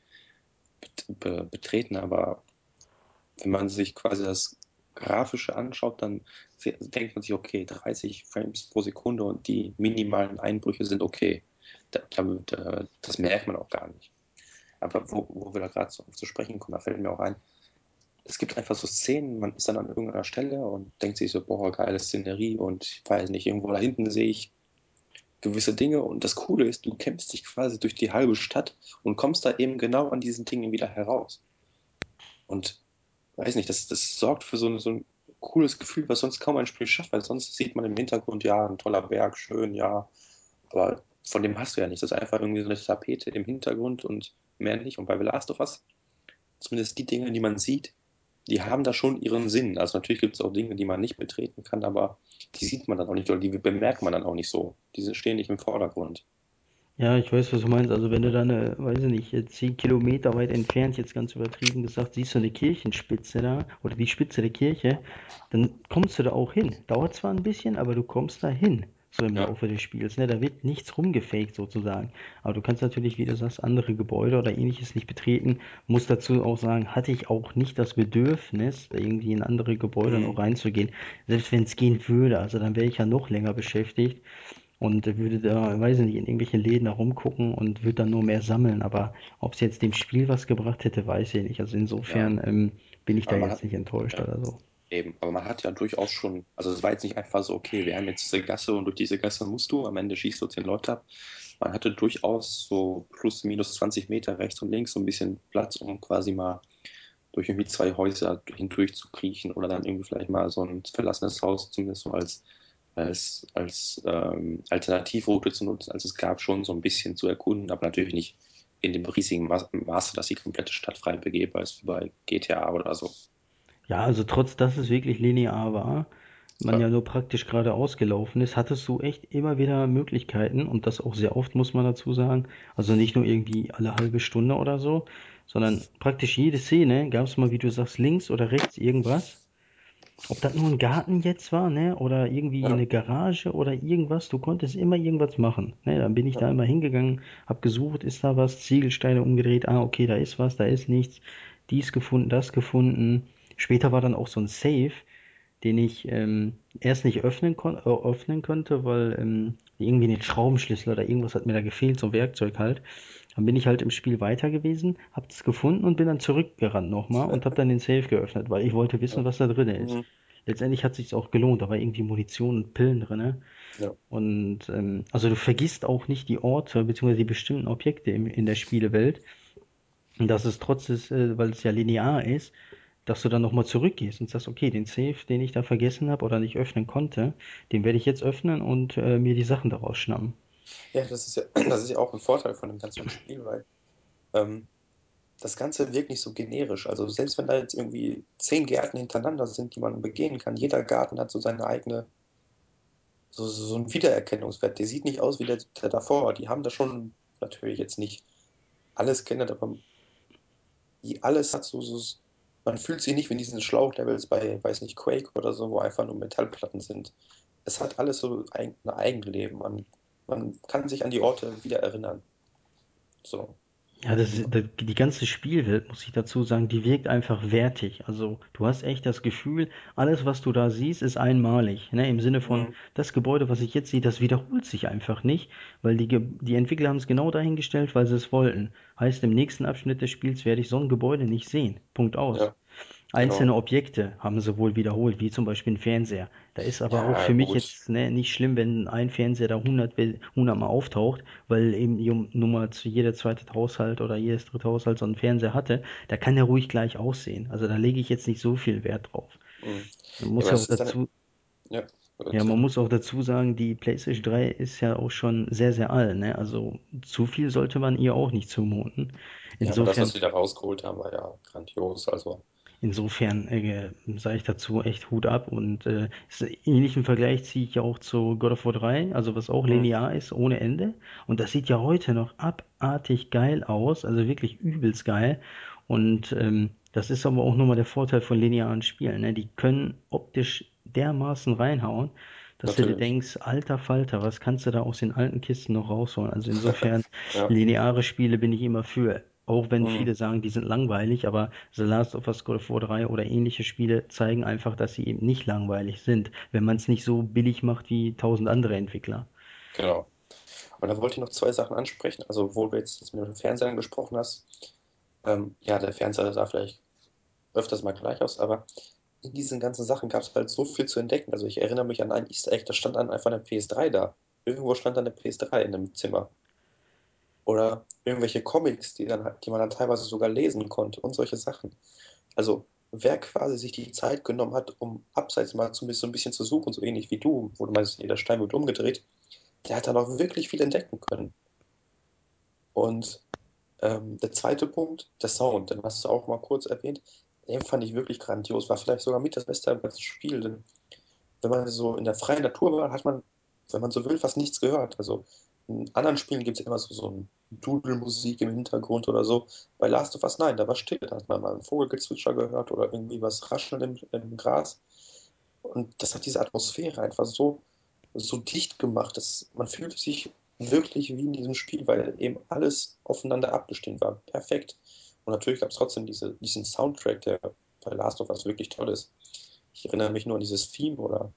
bet be betreten, aber wenn man sich quasi das Grafische anschaut, dann denkt man sich, okay, 30 Frames pro Sekunde und die minimalen Einbrüche sind okay. Da, äh, das merkt man auch gar nicht. Aber wo, wo wir da gerade so zu sprechen kommen, da fällt mir auch ein, es gibt einfach so Szenen, man ist dann an irgendeiner Stelle und denkt sich so, boah, geile Szenerie und ich weiß nicht, irgendwo da hinten sehe ich gewisse Dinge und das Coole ist, du kämpfst dich quasi durch die halbe Stadt und kommst da eben genau an diesen Dingen wieder heraus. Und weiß nicht, das, das sorgt für so ein, so ein cooles Gefühl, was sonst kaum ein Spiel schafft, weil sonst sieht man im Hintergrund, ja, ein toller Berg, schön, ja, aber von dem hast du ja nichts. Das ist einfach irgendwie so eine Tapete im Hintergrund und mehr nicht. Und bei The Last of Us, zumindest die Dinge, die man sieht, die haben da schon ihren Sinn. Also natürlich gibt es auch Dinge, die man nicht betreten kann, aber die sieht man dann auch nicht oder die bemerkt man dann auch nicht so. Die stehen nicht im Vordergrund. Ja, ich weiß, was du meinst. Also wenn du dann, äh, weiß ich nicht, zehn Kilometer weit entfernt, jetzt ganz übertrieben gesagt, siehst du eine Kirchenspitze da oder die Spitze der Kirche, dann kommst du da auch hin. Dauert zwar ein bisschen, aber du kommst da hin, so im Ja, Laufe des Spiels. Ne? Da wird nichts rumgefaked sozusagen. Aber du kannst natürlich, wie du sagst, andere Gebäude oder ähnliches nicht betreten. Muss dazu auch sagen, hatte ich auch nicht das Bedürfnis, irgendwie in andere Gebäude noch mhm. reinzugehen. Selbst wenn es gehen würde, also dann wäre ich ja noch länger beschäftigt und würde da, weiß ich nicht, in irgendwelchen Läden herumgucken und würde dann nur mehr sammeln. Aber ob es jetzt dem Spiel was gebracht hätte, weiß ich nicht. Also ja. insofern ähm, bin ich da Aber man hat, jetzt nicht enttäuscht ja, oder so. Eben, aber man hat ja durchaus schon, also es war jetzt nicht einfach so, okay, wir haben jetzt diese Gasse und durch diese Gasse musst du, am Ende schießt du zehn Leute ab. Man hatte durchaus so plus minus 20 Meter rechts und links so ein bisschen Platz, um quasi mal durch irgendwie zwei Häuser hindurch zu kriechen oder dann irgendwie vielleicht mal so ein verlassenes Haus zumindest so als, als, als ähm, Alternativroute zu nutzen. Also es gab schon so ein bisschen zu erkunden, aber natürlich nicht in dem riesigen Ma Maße, dass die komplette Stadt frei begehbar ist, wie bei GTA oder so. Ja, also trotz dass es wirklich linear war, man Ja, ja nur praktisch geradeaus gelaufen ist, hattest du echt immer wieder Möglichkeiten und das auch sehr oft, muss man dazu sagen. Also nicht nur irgendwie alle halbe Stunde oder so, sondern praktisch jede Szene gab es mal, wie du sagst, links oder rechts irgendwas Ob das nur ein Garten jetzt war, ne, oder irgendwie ja, eine Garage oder irgendwas, du konntest immer irgendwas machen, ne? Dann bin ich ja, da immer hingegangen, hab gesucht, ist da was, Ziegelsteine umgedreht, ah, okay, da ist was, da ist nichts, dies gefunden, das gefunden. Später war dann auch so ein Safe, den ich ähm, erst nicht öffnen, kon äh, öffnen konnte, weil ähm, irgendwie den Schraubenschlüssel oder irgendwas hat mir da gefehlt, so ein Werkzeug halt. Dann bin ich halt im Spiel weiter gewesen, hab es gefunden und bin dann zurückgerannt nochmal und hab dann den Safe geöffnet, weil ich wollte wissen, was da drin ist. mhm, Letztendlich hat sich's auch gelohnt, da war irgendwie Munition und Pillen drinne. ja, Und ähm, also du vergisst auch nicht die Orte bzw. die bestimmten Objekte im, in der Spielewelt. Und das ist trotz des, äh, weil es ja linear ist, dass du dann nochmal zurückgehst und sagst, okay, den Safe, den ich da vergessen habe oder nicht öffnen konnte, den werde ich jetzt öffnen und äh, mir die Sachen daraus schnappen. Ja, das ist ja, das ist ja auch ein Vorteil von dem ganzen Spiel, weil ähm, das Ganze wirkt nicht so generisch. Also selbst wenn da jetzt irgendwie zehn Gärten hintereinander sind, die man begehen kann, jeder Garten hat so seine eigene, so, so einen Wiedererkennungswert. Der sieht nicht aus wie der, der davor. Die haben da schon natürlich jetzt nicht alles geändert, aber alles hat so, so, man fühlt sich nicht wie in diesen Schlauchlevels bei, weiß nicht, Quake oder so, wo einfach nur Metallplatten sind. Es hat alles so ein, ein Eigenleben. Man, man kann sich an die Orte wieder erinnern. So. Ja, das ist, die ganze Spielwelt, muss ich dazu sagen, die wirkt einfach wertig. Also du hast echt das Gefühl, alles, was du da siehst, ist einmalig. Ne? Im Sinne von, Mhm. das Gebäude, was ich jetzt sehe, das wiederholt sich einfach nicht, weil die, Ge- die Entwickler haben es genau dahingestellt, weil sie es wollten. Heißt, im nächsten Abschnitt des Spiels werde ich so ein Gebäude nicht sehen. Punkt aus. Ja, Einzelne genau. Objekte haben sie wohl wiederholt, wie zum Beispiel ein Fernseher. Da ist aber auch Ja, für mich gut. jetzt ne, nicht schlimm, wenn ein Fernseher da 100, Be- 100 Mal auftaucht, weil eben mal zu jeder zweite Haushalt oder jedes dritte Haushalt so einen Fernseher hatte. Da kann der ruhig gleich aussehen. Also da lege ich jetzt nicht so viel Wert drauf. Mhm. Man muss ja auch dann, dazu, ja, ja, man muss auch dazu sagen, die PlayStation 3 ist ja auch schon sehr, sehr alt, ne? Also zu viel sollte man ihr auch nicht zumuten. Ja, aber das, was Insofern sie da rausgeholt haben, war ja grandios. Also, Insofern äh, sage ich dazu echt Hut ab und äh, ähnlichen Vergleich ziehe ich ja auch zu God of War 3, also was auch linear ist, ohne Ende. Und das sieht ja heute noch abartig geil aus, also wirklich übelst geil. Und ähm, das ist aber auch nochmal der Vorteil von linearen Spielen. Ne? Die können optisch dermaßen reinhauen, dass du dir Natürlich. denkst, alter Falter, was kannst du da aus den alten Kisten noch rausholen? Also insofern, Ja. lineare Spiele bin ich immer für. Auch wenn Mhm. viele sagen, die sind langweilig, aber The Last of Us, God of War 3 oder ähnliche Spiele zeigen einfach, dass sie eben nicht langweilig sind, wenn man es nicht so billig macht wie tausend andere Entwickler. Genau. Und da wollte ich noch zwei Sachen ansprechen. Also, wo du jetzt das mit dem Fernseher angesprochen hast. Ähm, ja, der Fernseher sah vielleicht öfters mal gleich aus, aber in diesen ganzen Sachen gab es halt so viel zu entdecken. Also, ich erinnere mich an ein Easter Egg, da stand dann einfach eine PS3 da. Irgendwo stand dann eine PS3 in einem Zimmer. Oder irgendwelche Comics, die, dann, halt- die man dann teilweise sogar lesen konnte und solche Sachen. Also, wer quasi sich die Zeit genommen hat, um abseits mal so ein bisschen zu suchen, so ähnlich wie du, wo du meinst, jeder Stein wird umgedreht, der hat dann auch wirklich viel entdecken können. Und ähm, der zweite Punkt, der Sound, den hast du auch mal kurz erwähnt, den fand ich wirklich grandios, war vielleicht sogar mit das Beste am ganzen Spiel, denn wenn man so in der freien Natur war, hat man, wenn man so will, fast nichts gehört. Also in anderen Spielen gibt es immer so, so ein Dudelmusik im Hintergrund oder so. Bei Last of Us, nein, da war still. Da hat man mal einen Vogelgezwitscher gehört oder irgendwie was rascheln im, im Gras. Und das hat diese Atmosphäre einfach so, so dicht gemacht, dass man fühlte sich wirklich wie in diesem Spiel, weil eben alles aufeinander abgestimmt war. Perfekt. Und natürlich gab es trotzdem diese, diesen Soundtrack, der bei Last of Us wirklich toll ist. Ich erinnere mich nur an dieses Theme oder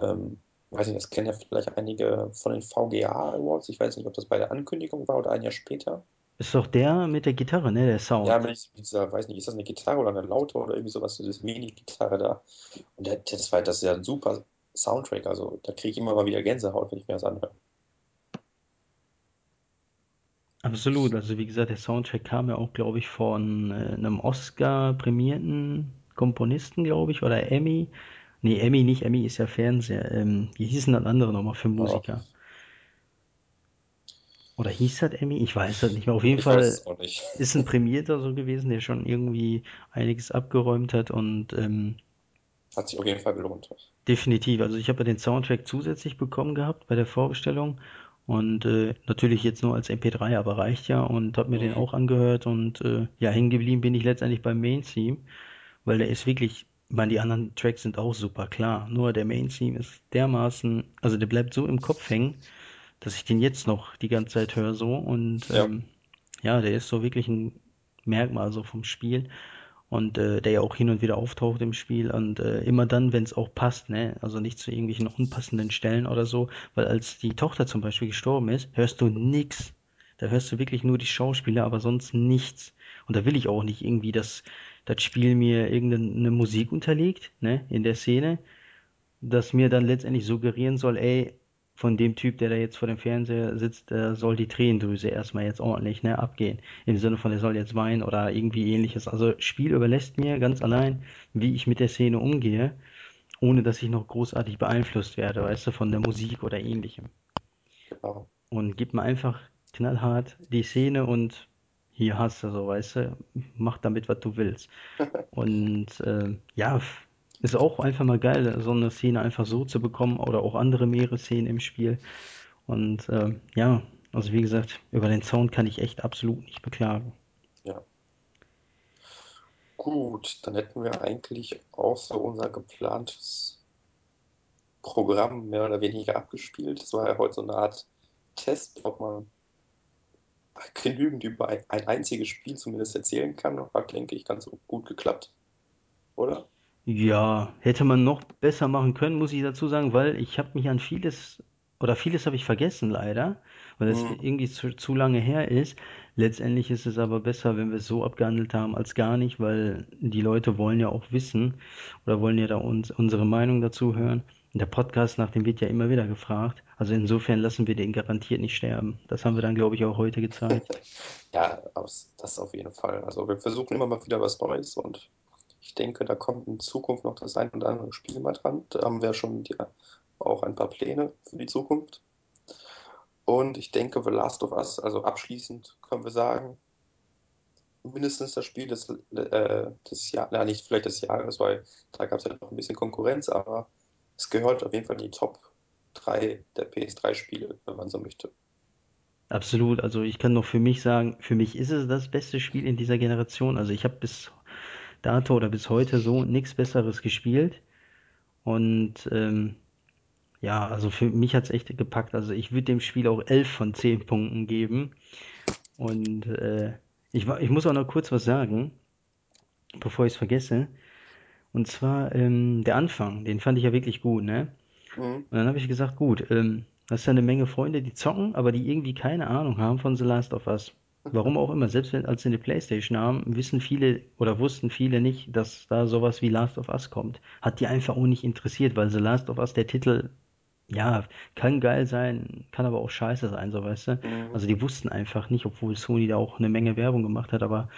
ähm, weiß nicht, das kennen ja vielleicht einige von den VGA Awards. Ich weiß nicht, ob das bei der Ankündigung war oder ein Jahr später. Ist doch der mit der Gitarre, ne? Der Ja, Sound. mit dieser, weiß nicht, ist das eine Gitarre oder eine Laute oder irgendwie sowas, so diese Mini-Gitarre da. Und der, das war, das ist ja ein super Soundtrack. Also da kriege ich immer mal wieder Gänsehaut, wenn ich mir das anhöre. Absolut. Also wie gesagt, der Soundtrack kam ja auch, glaube ich, von äh, einem Oscar-prämierten Komponisten, glaube ich, oder Emmy. Nee, Emmy nicht. Emmy ist ja Fernseher. Ähm, wie hießen das andere nochmal für Ja, Musiker? Oder hieß das Emmy? Ich weiß das nicht mehr. Auf jeden ich Fall ist ein Prämierter so gewesen, der schon irgendwie einiges abgeräumt hat und ähm, Hat sich auf jeden Fall gelohnt. definitiv. Also ich habe ja den Soundtrack zusätzlich bekommen gehabt bei der Vorbestellung und äh, natürlich jetzt nur als MP3, aber reicht ja und habe mir den Mhm. auch angehört und äh, ja, hängen geblieben bin ich letztendlich beim Main Theme, weil der ist wirklich, ich meine, die anderen Tracks sind auch super, klar, nur der Main Theme ist dermaßen, also der bleibt so im Kopf hängen, dass ich den jetzt noch die ganze Zeit höre so und Ja, ähm, ja, der ist so wirklich ein Merkmal so vom Spiel und äh, der ja auch hin und wieder auftaucht im Spiel und äh, immer dann, wenn es auch passt, ne, also nicht zu irgendwelchen unpassenden Stellen oder so, weil als die Tochter zum Beispiel gestorben ist, hörst du nix. Da hörst du wirklich nur die Schauspieler, aber sonst nichts. Und da will ich auch nicht irgendwie, dass das Spiel mir irgendeine Musik unterlegt, ne, in der Szene, das mir dann letztendlich suggerieren soll, ey, von dem Typ, der da jetzt vor dem Fernseher sitzt, äh, soll die Tränendrüse erstmal jetzt ordentlich ne, abgehen. Im Sinne von, der soll jetzt weinen oder irgendwie ähnliches. Also Spiel überlässt mir ganz allein, wie ich mit der Szene umgehe, ohne dass ich noch großartig beeinflusst werde, weißt du, von der Musik oder ähnlichem. genau. und gib mir einfach knallhart die Szene und hier hast du so, weißt du, mach damit, was du willst. Und äh, ja, ist auch einfach mal geil, so eine Szene einfach so zu bekommen oder auch andere Meeresszenen im Spiel. Und äh, ja, also wie gesagt, über den Sound kann ich echt absolut nicht beklagen. Ja. Gut, dann hätten wir eigentlich auch so unser geplantes Programm mehr oder weniger abgespielt. Das war ja heute so eine Art Test, ob man genügend über ein, ein einziges Spiel zumindest erzählen kann. Hat, denke ich, ganz gut geklappt, oder? Ja, hätte man noch besser machen können, muss ich dazu sagen, weil ich habe mich an vieles oder vieles habe ich vergessen leider, weil es Mhm. irgendwie zu, zu lange her ist. Letztendlich ist es aber besser, wenn wir es so abgehandelt haben, als gar nicht, weil die Leute wollen ja auch wissen oder wollen ja da uns unsere Meinung dazu hören. Der Podcast nach dem wird ja immer wieder gefragt. Also insofern lassen wir den garantiert nicht sterben. Das haben wir dann, glaube ich, auch heute gezeigt. Ja, das auf jeden Fall. Also wir versuchen immer mal wieder was Neues und ich denke, da kommt in Zukunft noch das ein oder andere Spiel mal dran. Da haben wir schon ja auch ein paar Pläne für die Zukunft. Und ich denke, The Last of Us, also abschließend können wir sagen, mindestens das Spiel des, äh, des Jahres, na nicht vielleicht des Jahres, weil da gab es ja noch ein bisschen Konkurrenz, aber es gehört auf jeden Fall in die Top 3 der PS3-Spiele, wenn man so möchte. Absolut. Also ich kann noch für mich sagen, für mich ist es das beste Spiel in dieser Generation. Also ich habe bis dato oder bis heute so nichts Besseres gespielt. Und ähm, ja, also für mich hat's echt gepackt. Also ich würde dem Spiel auch 11 von 10 Punkten geben. Und äh, ich, ich muss auch noch kurz was sagen, bevor ich es vergesse. Und zwar ähm, der Anfang, den fand ich ja wirklich gut, ne? Mhm. Und dann habe ich gesagt, gut, ähm, hast ja eine Menge Freunde, die zocken, aber die irgendwie keine Ahnung haben von The Last of Us. Warum auch immer, selbst wenn als sie eine Playstation haben, wissen viele oder wussten viele nicht, dass da sowas wie Last of Us kommt. Hat die einfach auch nicht interessiert, weil The Last of Us, der Titel, ja, kann geil sein, kann aber auch scheiße sein, so weißt du. Mhm. Also die wussten einfach nicht, obwohl Sony da auch eine Menge Werbung gemacht hat, aber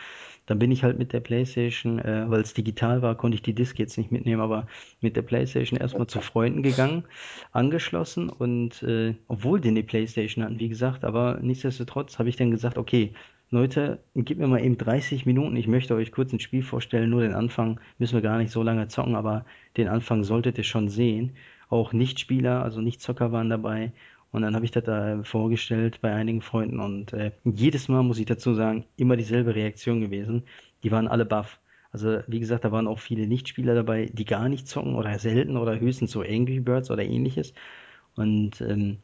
dann bin ich halt mit der PlayStation, äh, weil es digital war, konnte ich die Disk jetzt nicht mitnehmen, aber mit der PlayStation erstmal zu Freunden gegangen, angeschlossen und äh, obwohl die eine PlayStation hatten, wie gesagt, aber nichtsdestotrotz habe ich dann gesagt, okay, Leute, gib mir mal eben 30 Minuten, ich möchte euch kurz ein Spiel vorstellen, nur den Anfang müssen wir gar nicht so lange zocken, aber den Anfang solltet ihr schon sehen. Auch Nichtspieler, also Nicht-Zocker waren dabei und dann habe ich das da vorgestellt bei einigen Freunden und äh, jedes Mal muss ich dazu sagen, immer dieselbe Reaktion gewesen. Die waren alle baff. Also wie gesagt, da waren auch viele Nichtspieler dabei, die gar nicht zocken oder selten oder höchstens so Angry Birds oder ähnliches. Und ähm,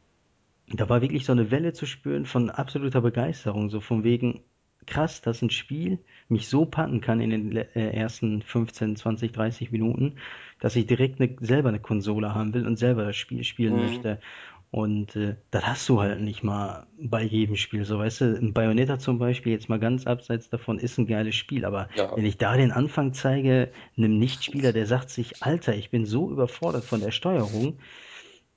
da war wirklich so eine Welle zu spüren von absoluter Begeisterung, so von wegen krass, dass ein Spiel mich so packen kann in den äh, ersten 15, 20, 30 Minuten, dass ich direkt eine, selber eine Konsole haben will und selber das Spiel spielen Mhm. möchte. Und äh, das hast du halt nicht mal bei jedem Spiel. So, weißt du, ein Bayonetta zum Beispiel, jetzt mal ganz abseits davon, ist ein geiles Spiel. Aber Ja, wenn ich da den Anfang zeige, einem Nichtspieler, der sagt sich, Alter, ich bin so überfordert von der Steuerung,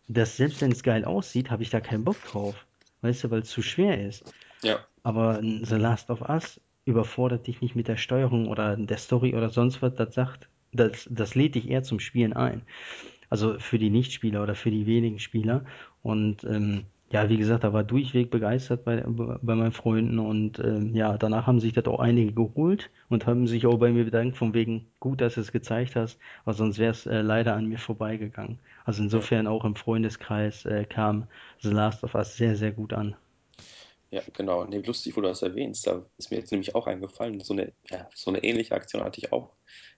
dass selbst wenn es geil aussieht, habe ich da keinen Bock drauf. Weißt du, weil es zu schwer ist. ja, Aber The Last of Us überfordert dich nicht mit der Steuerung oder der Story oder sonst was. Das sagt, das, das lädt dich eher zum Spielen ein. Also für die Nichtspieler oder für die wenigen Spieler. Und ähm, ja, wie gesagt, da war durchweg begeistert bei, bei meinen Freunden und ähm, ja, danach haben sich das auch einige geholt und haben sich auch bei mir bedankt, von wegen gut, dass du es gezeigt hast, weil sonst wäre es äh, leider an mir vorbeigegangen. Also insofern auch im Freundeskreis äh, kam The Last of Us sehr, sehr gut an. Ja, genau. Nee, lustig, wo du das erwähnst. Da ist mir jetzt nämlich auch eingefallen, so eine, ja, so eine ähnliche Aktion hatte ich auch.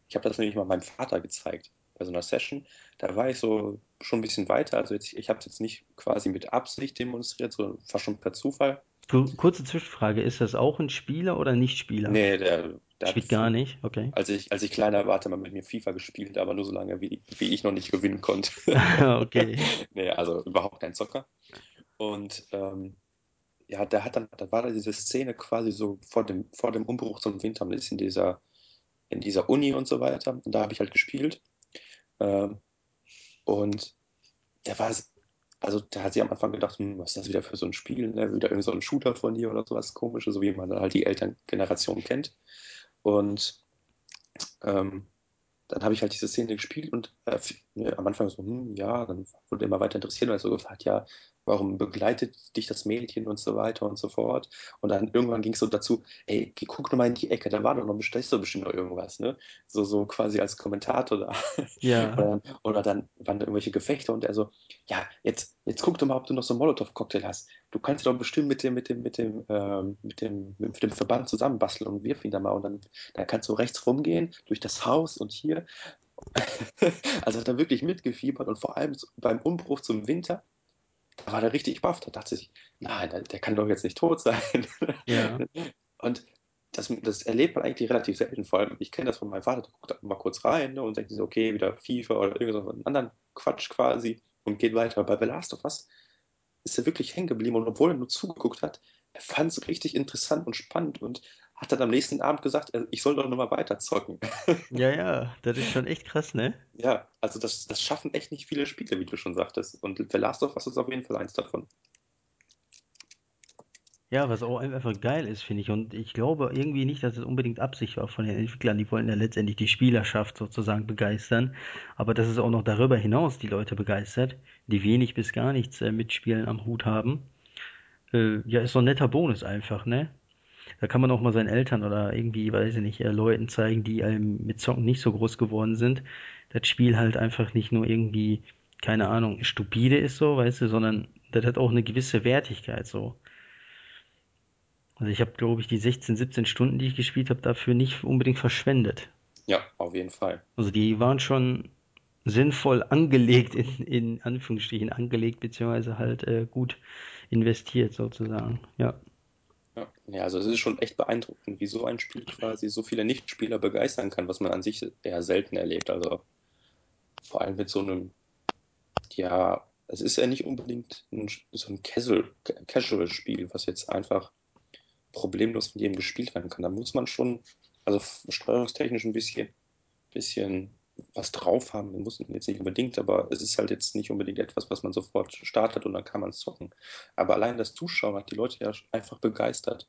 Ich habe das nämlich mal meinem Vater gezeigt bei so einer Session. Da war ich so schon ein bisschen weiter. Also jetzt, ich habe es jetzt nicht quasi mit Absicht demonstriert, sondern fast schon per Zufall. Kur- Kurze Zwischenfrage, ist das auch ein Spieler oder Nicht-Spieler? Nee, der, der Spielt gar nicht, okay. als ich, als ich kleiner war, hat er mal mit mir FIFA gespielt, aber nur so lange, wie, wie ich noch nicht gewinnen konnte. Okay. Nee, also überhaupt kein Zocker. Und ähm, ja, der hat dann, da war da diese Szene quasi so vor dem, vor dem Umbruch zum Winter, in dieser, in dieser Uni und so weiter. Und da habe ich halt gespielt. Ähm, und der war, also da hat sie am Anfang gedacht, hm, was ist das wieder für so ein Spiel, ne? Wieder irgend so ein Shooter von dir oder sowas komisches, so wie man halt die Elterngeneration kennt. Und ähm, dann habe ich halt diese Szene gespielt und äh, ne, am Anfang so, hm, ja, dann wurde er immer weiter interessiert, weil so gefragt, ja, warum begleitet dich das Mädchen und so weiter und so fort. Und dann irgendwann ging es so dazu, ey, guck doch mal in die Ecke, da war doch noch, da ist doch bestimmt noch irgendwas, ne? So, so quasi als Kommentator da. Ja, Oder dann, oder dann waren da irgendwelche Gefechte und er so, ja, jetzt, jetzt guck doch mal, ob du noch so einen Molotow-Cocktail hast. Du kannst doch bestimmt mit dem, mit dem, mit dem, ähm, mit dem, mit dem Verband zusammenbasteln und wirf ihn da mal. Und dann, dann kannst du rechts rumgehen, durch das Haus und hier. Also hat er wirklich mitgefiebert und vor allem beim Umbruch zum Winter da war der richtig baff. Da dachte sich, nein, der, der kann doch jetzt nicht tot sein. ja, Und das, das erlebt man eigentlich relativ selten. Vor allem, ich kenne das von meinem Vater, der guckt da mal kurz rein ne, und denkt sich, okay, wieder FIFA oder irgendeinen anderen Quatsch quasi und geht weiter. Bei The Last of Us ist er wirklich hängen geblieben und obwohl er nur zugeguckt hat, er fand es richtig interessant und spannend und hat dann am nächsten Abend gesagt, ich soll doch nochmal weiter zocken. ja, ja, das ist schon echt krass, ne? Ja, also das, das schaffen echt nicht viele Spiele, wie du schon sagtest. Und The Last of Us ist auf jeden Fall eins davon. Ja, was auch einfach geil ist, finde ich. Und ich glaube irgendwie nicht, dass es unbedingt Absicht war von den Entwicklern. Die wollten ja letztendlich die Spielerschaft sozusagen begeistern. Aber dass es auch noch darüber hinaus die Leute begeistert, die wenig bis gar nichts äh, mit Spielen am Hut haben. Äh, ja, ist so ein netter Bonus einfach, ne? Da kann man auch mal seinen Eltern oder irgendwie, weiß ich nicht, äh, Leuten zeigen, die einem mit Zocken nicht so groß geworden sind. Das Spiel halt einfach nicht nur irgendwie, keine Ahnung, stupide ist so, weißt du, sondern das hat auch eine gewisse Wertigkeit so. Also ich habe, glaube ich, die 16, 17 Stunden, die ich gespielt habe, dafür nicht unbedingt verschwendet. Ja, auf jeden Fall. Also die waren schon sinnvoll angelegt, in, in Anführungsstrichen angelegt, beziehungsweise halt äh, gut investiert sozusagen. Ja. Ja. also es ist schon echt beeindruckend, wie so ein Spiel quasi so viele Nichtspieler begeistern kann, was man an sich eher selten erlebt. Also vor allem mit so einem, ja, es ist ja nicht unbedingt ein, so ein Casual, Casual-Spiel, was jetzt einfach problemlos von jedem gespielt werden kann. Da muss man schon, also steuerungstechnisch ein bisschen, bisschen was drauf haben. Muss man jetzt nicht unbedingt, aber es ist halt jetzt nicht unbedingt etwas, was man sofort startet und dann kann man zocken. Aber allein das Zuschauen hat die Leute ja einfach begeistert.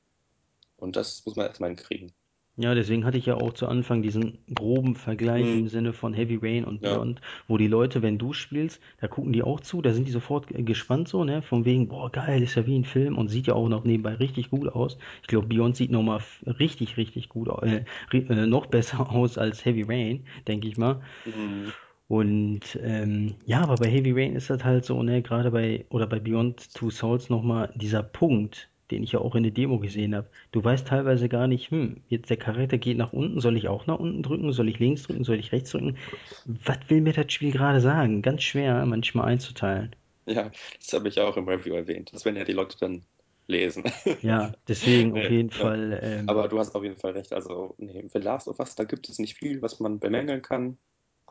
Und das muss man erstmal hinkriegen. Ja, deswegen hatte ich ja auch zu Anfang diesen groben Vergleich im Hm, Sinne von Heavy Rain und ja. Beyond, wo die Leute, wenn du spielst, da gucken die auch zu, da sind die sofort gespannt so, ne, von wegen, boah, geil, ist ja wie ein Film und sieht ja auch noch nebenbei richtig gut aus. Ich glaube, Beyond sieht nochmal richtig, richtig gut, äh, äh, noch besser aus als Heavy Rain, denke ich mal. Hm, Und ähm, ja, aber bei Heavy Rain ist das halt so, ne, gerade bei, oder bei Beyond Two Souls nochmal dieser Punkt, den ich ja auch in der Demo gesehen habe. Du weißt teilweise gar nicht, hm, jetzt der Charakter geht nach unten, soll ich auch nach unten drücken, soll ich links drücken, soll ich rechts drücken? Was will mir das Spiel gerade sagen? Ganz schwer manchmal einzuteilen. ja, das habe ich auch im Review erwähnt. Das werden ja die Leute dann lesen. Ja, deswegen auf jeden ja. Fall, ähm, Aber du hast auf jeden Fall recht. Also, nee, The Last of Us, da gibt es nicht viel, was man bemängeln kann.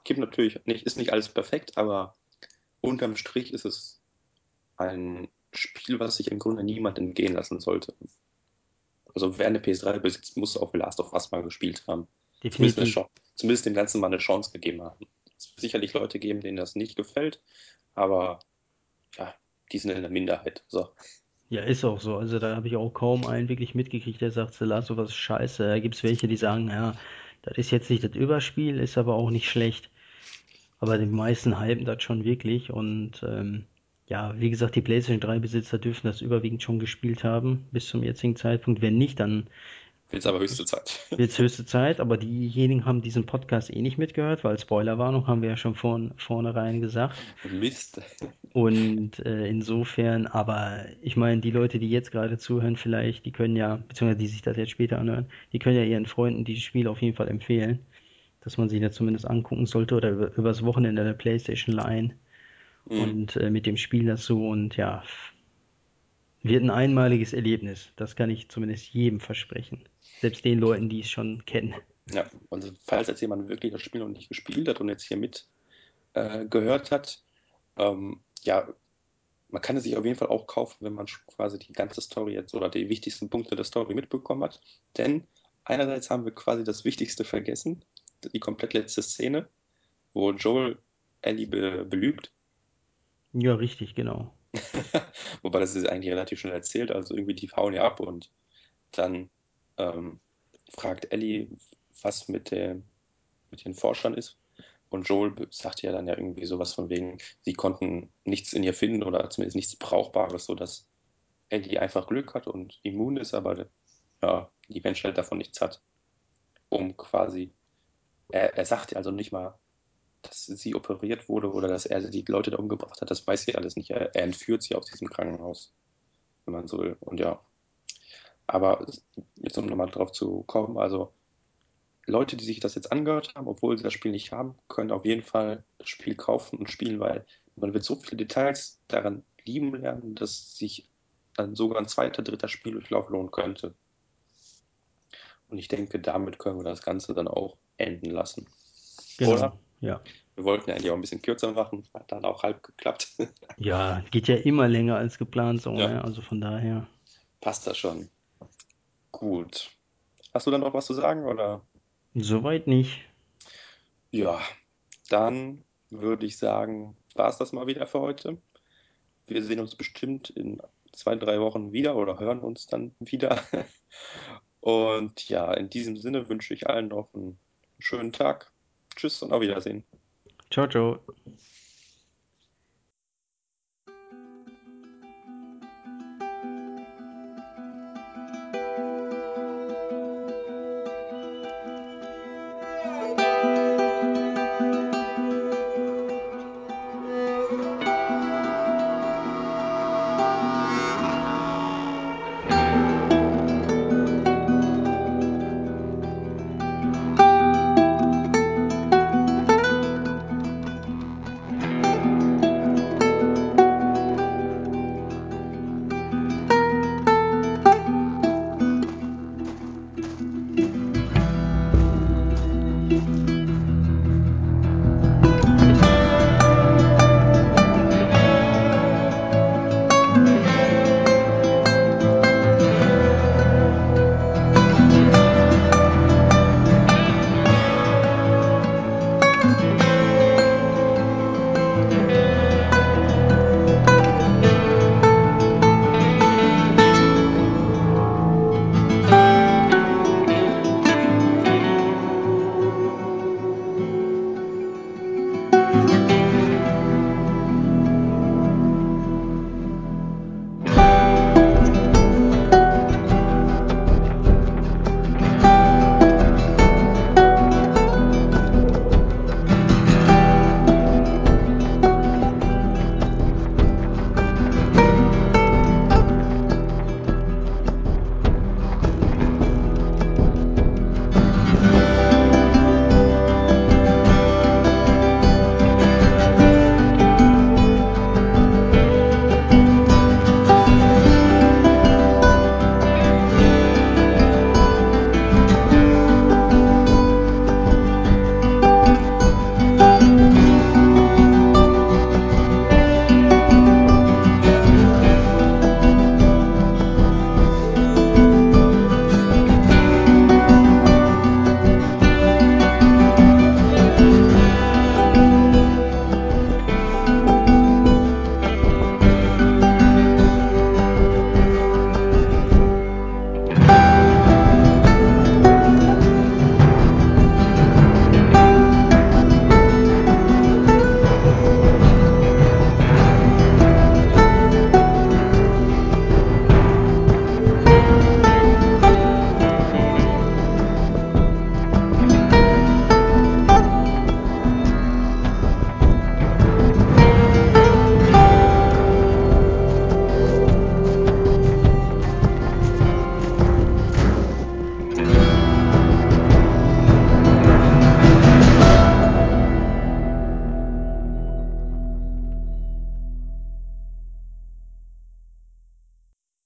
Gibt natürlich nicht, ist nicht alles perfekt, aber unterm Strich ist es ein Spiel, was sich im Grunde niemand entgehen lassen sollte. Also wer eine PS3 besitzt, muss auch Last of Us mal gespielt haben. Zumindest, definitiv. Chance, zumindest dem Ganzen mal eine Chance gegeben haben. Es wird sicherlich Leute geben, denen das nicht gefällt, aber ja, die sind in der Minderheit. So. Ja, ist auch so. Also da habe ich auch kaum einen wirklich mitgekriegt, der sagt, The Last of Us ist scheiße. Da gibt's welche, die sagen, ja, das ist jetzt nicht das Überspiel, ist aber auch nicht schlecht. Aber die meisten hypen das schon wirklich und ähm, ja, wie gesagt, die PlayStation 3 Besitzer dürfen das überwiegend schon gespielt haben bis zum jetzigen Zeitpunkt. Wenn nicht, dann Jetzt aber höchste Zeit. wird's höchste Zeit. Aber diejenigen haben diesen Podcast eh nicht mitgehört, weil Spoilerwarnung haben wir ja schon von vornherein gesagt. Mist. Und äh, insofern, aber ich meine, die Leute, die jetzt gerade zuhören, vielleicht, die können ja, beziehungsweise die sich das jetzt später anhören, die können ja ihren Freunden dieses Spiel auf jeden Fall empfehlen, dass man sich das zumindest angucken sollte oder über, übers Wochenende der PlayStation leihen Hm. und äh, mit dem Spiel dazu und ja, wird ein einmaliges Erlebnis. Das kann ich zumindest jedem versprechen. Selbst den Leuten, die es schon kennen. Ja, also falls jetzt jemand wirklich das Spiel noch nicht gespielt hat und jetzt hier mit äh, gehört hat, ähm, ja, man kann es sich auf jeden Fall auch kaufen, wenn man quasi die ganze Story jetzt oder die wichtigsten Punkte der Story mitbekommen hat. Denn einerseits haben wir quasi das Wichtigste vergessen, die komplett letzte Szene, wo Joel Ellie be belügt. Ja, richtig, genau. Wobei das ist eigentlich relativ schnell erzählt, also irgendwie die hauen ja ab und dann ähm, fragt Ellie, was mit, dem, mit den Forschern ist. Und Joel sagte ja dann ja irgendwie sowas von wegen, sie konnten nichts in ihr finden oder zumindest nichts Brauchbares, sodass Ellie einfach Glück hat und immun ist, aber ja, die Menschheit davon nichts hat. Um quasi, er, er sagt also nicht mal, dass sie operiert wurde oder dass er die Leute da umgebracht hat, das weiß sie alles nicht. Er, er entführt sie aus diesem Krankenhaus, wenn man so will. Und ja, aber jetzt um nochmal drauf zu kommen, also Leute, die sich das jetzt angehört haben, obwohl sie das Spiel nicht haben, können auf jeden Fall das Spiel kaufen und spielen, weil man wird so viele Details daran lieben lernen, dass sich dann sogar ein zweiter, dritter Spieldurchlauf lohnen könnte. Und ich denke, damit können wir das Ganze dann auch enden lassen. Genau, Oder? Ja. Wir wollten ja eigentlich auch ein bisschen kürzer machen, hat dann auch halb geklappt. Ja, geht ja immer länger als geplant so, Ja. ne? Also von daher. Passt das schon. Gut. Hast du dann noch was zu sagen oder? Soweit nicht. Ja, dann würde ich sagen, war es das mal wieder für heute. Wir sehen uns bestimmt in zwei, drei Wochen wieder oder hören uns dann wieder. Und ja, in diesem Sinne wünsche ich allen noch einen schönen Tag. Tschüss und auf Wiedersehen. Ciao, ciao.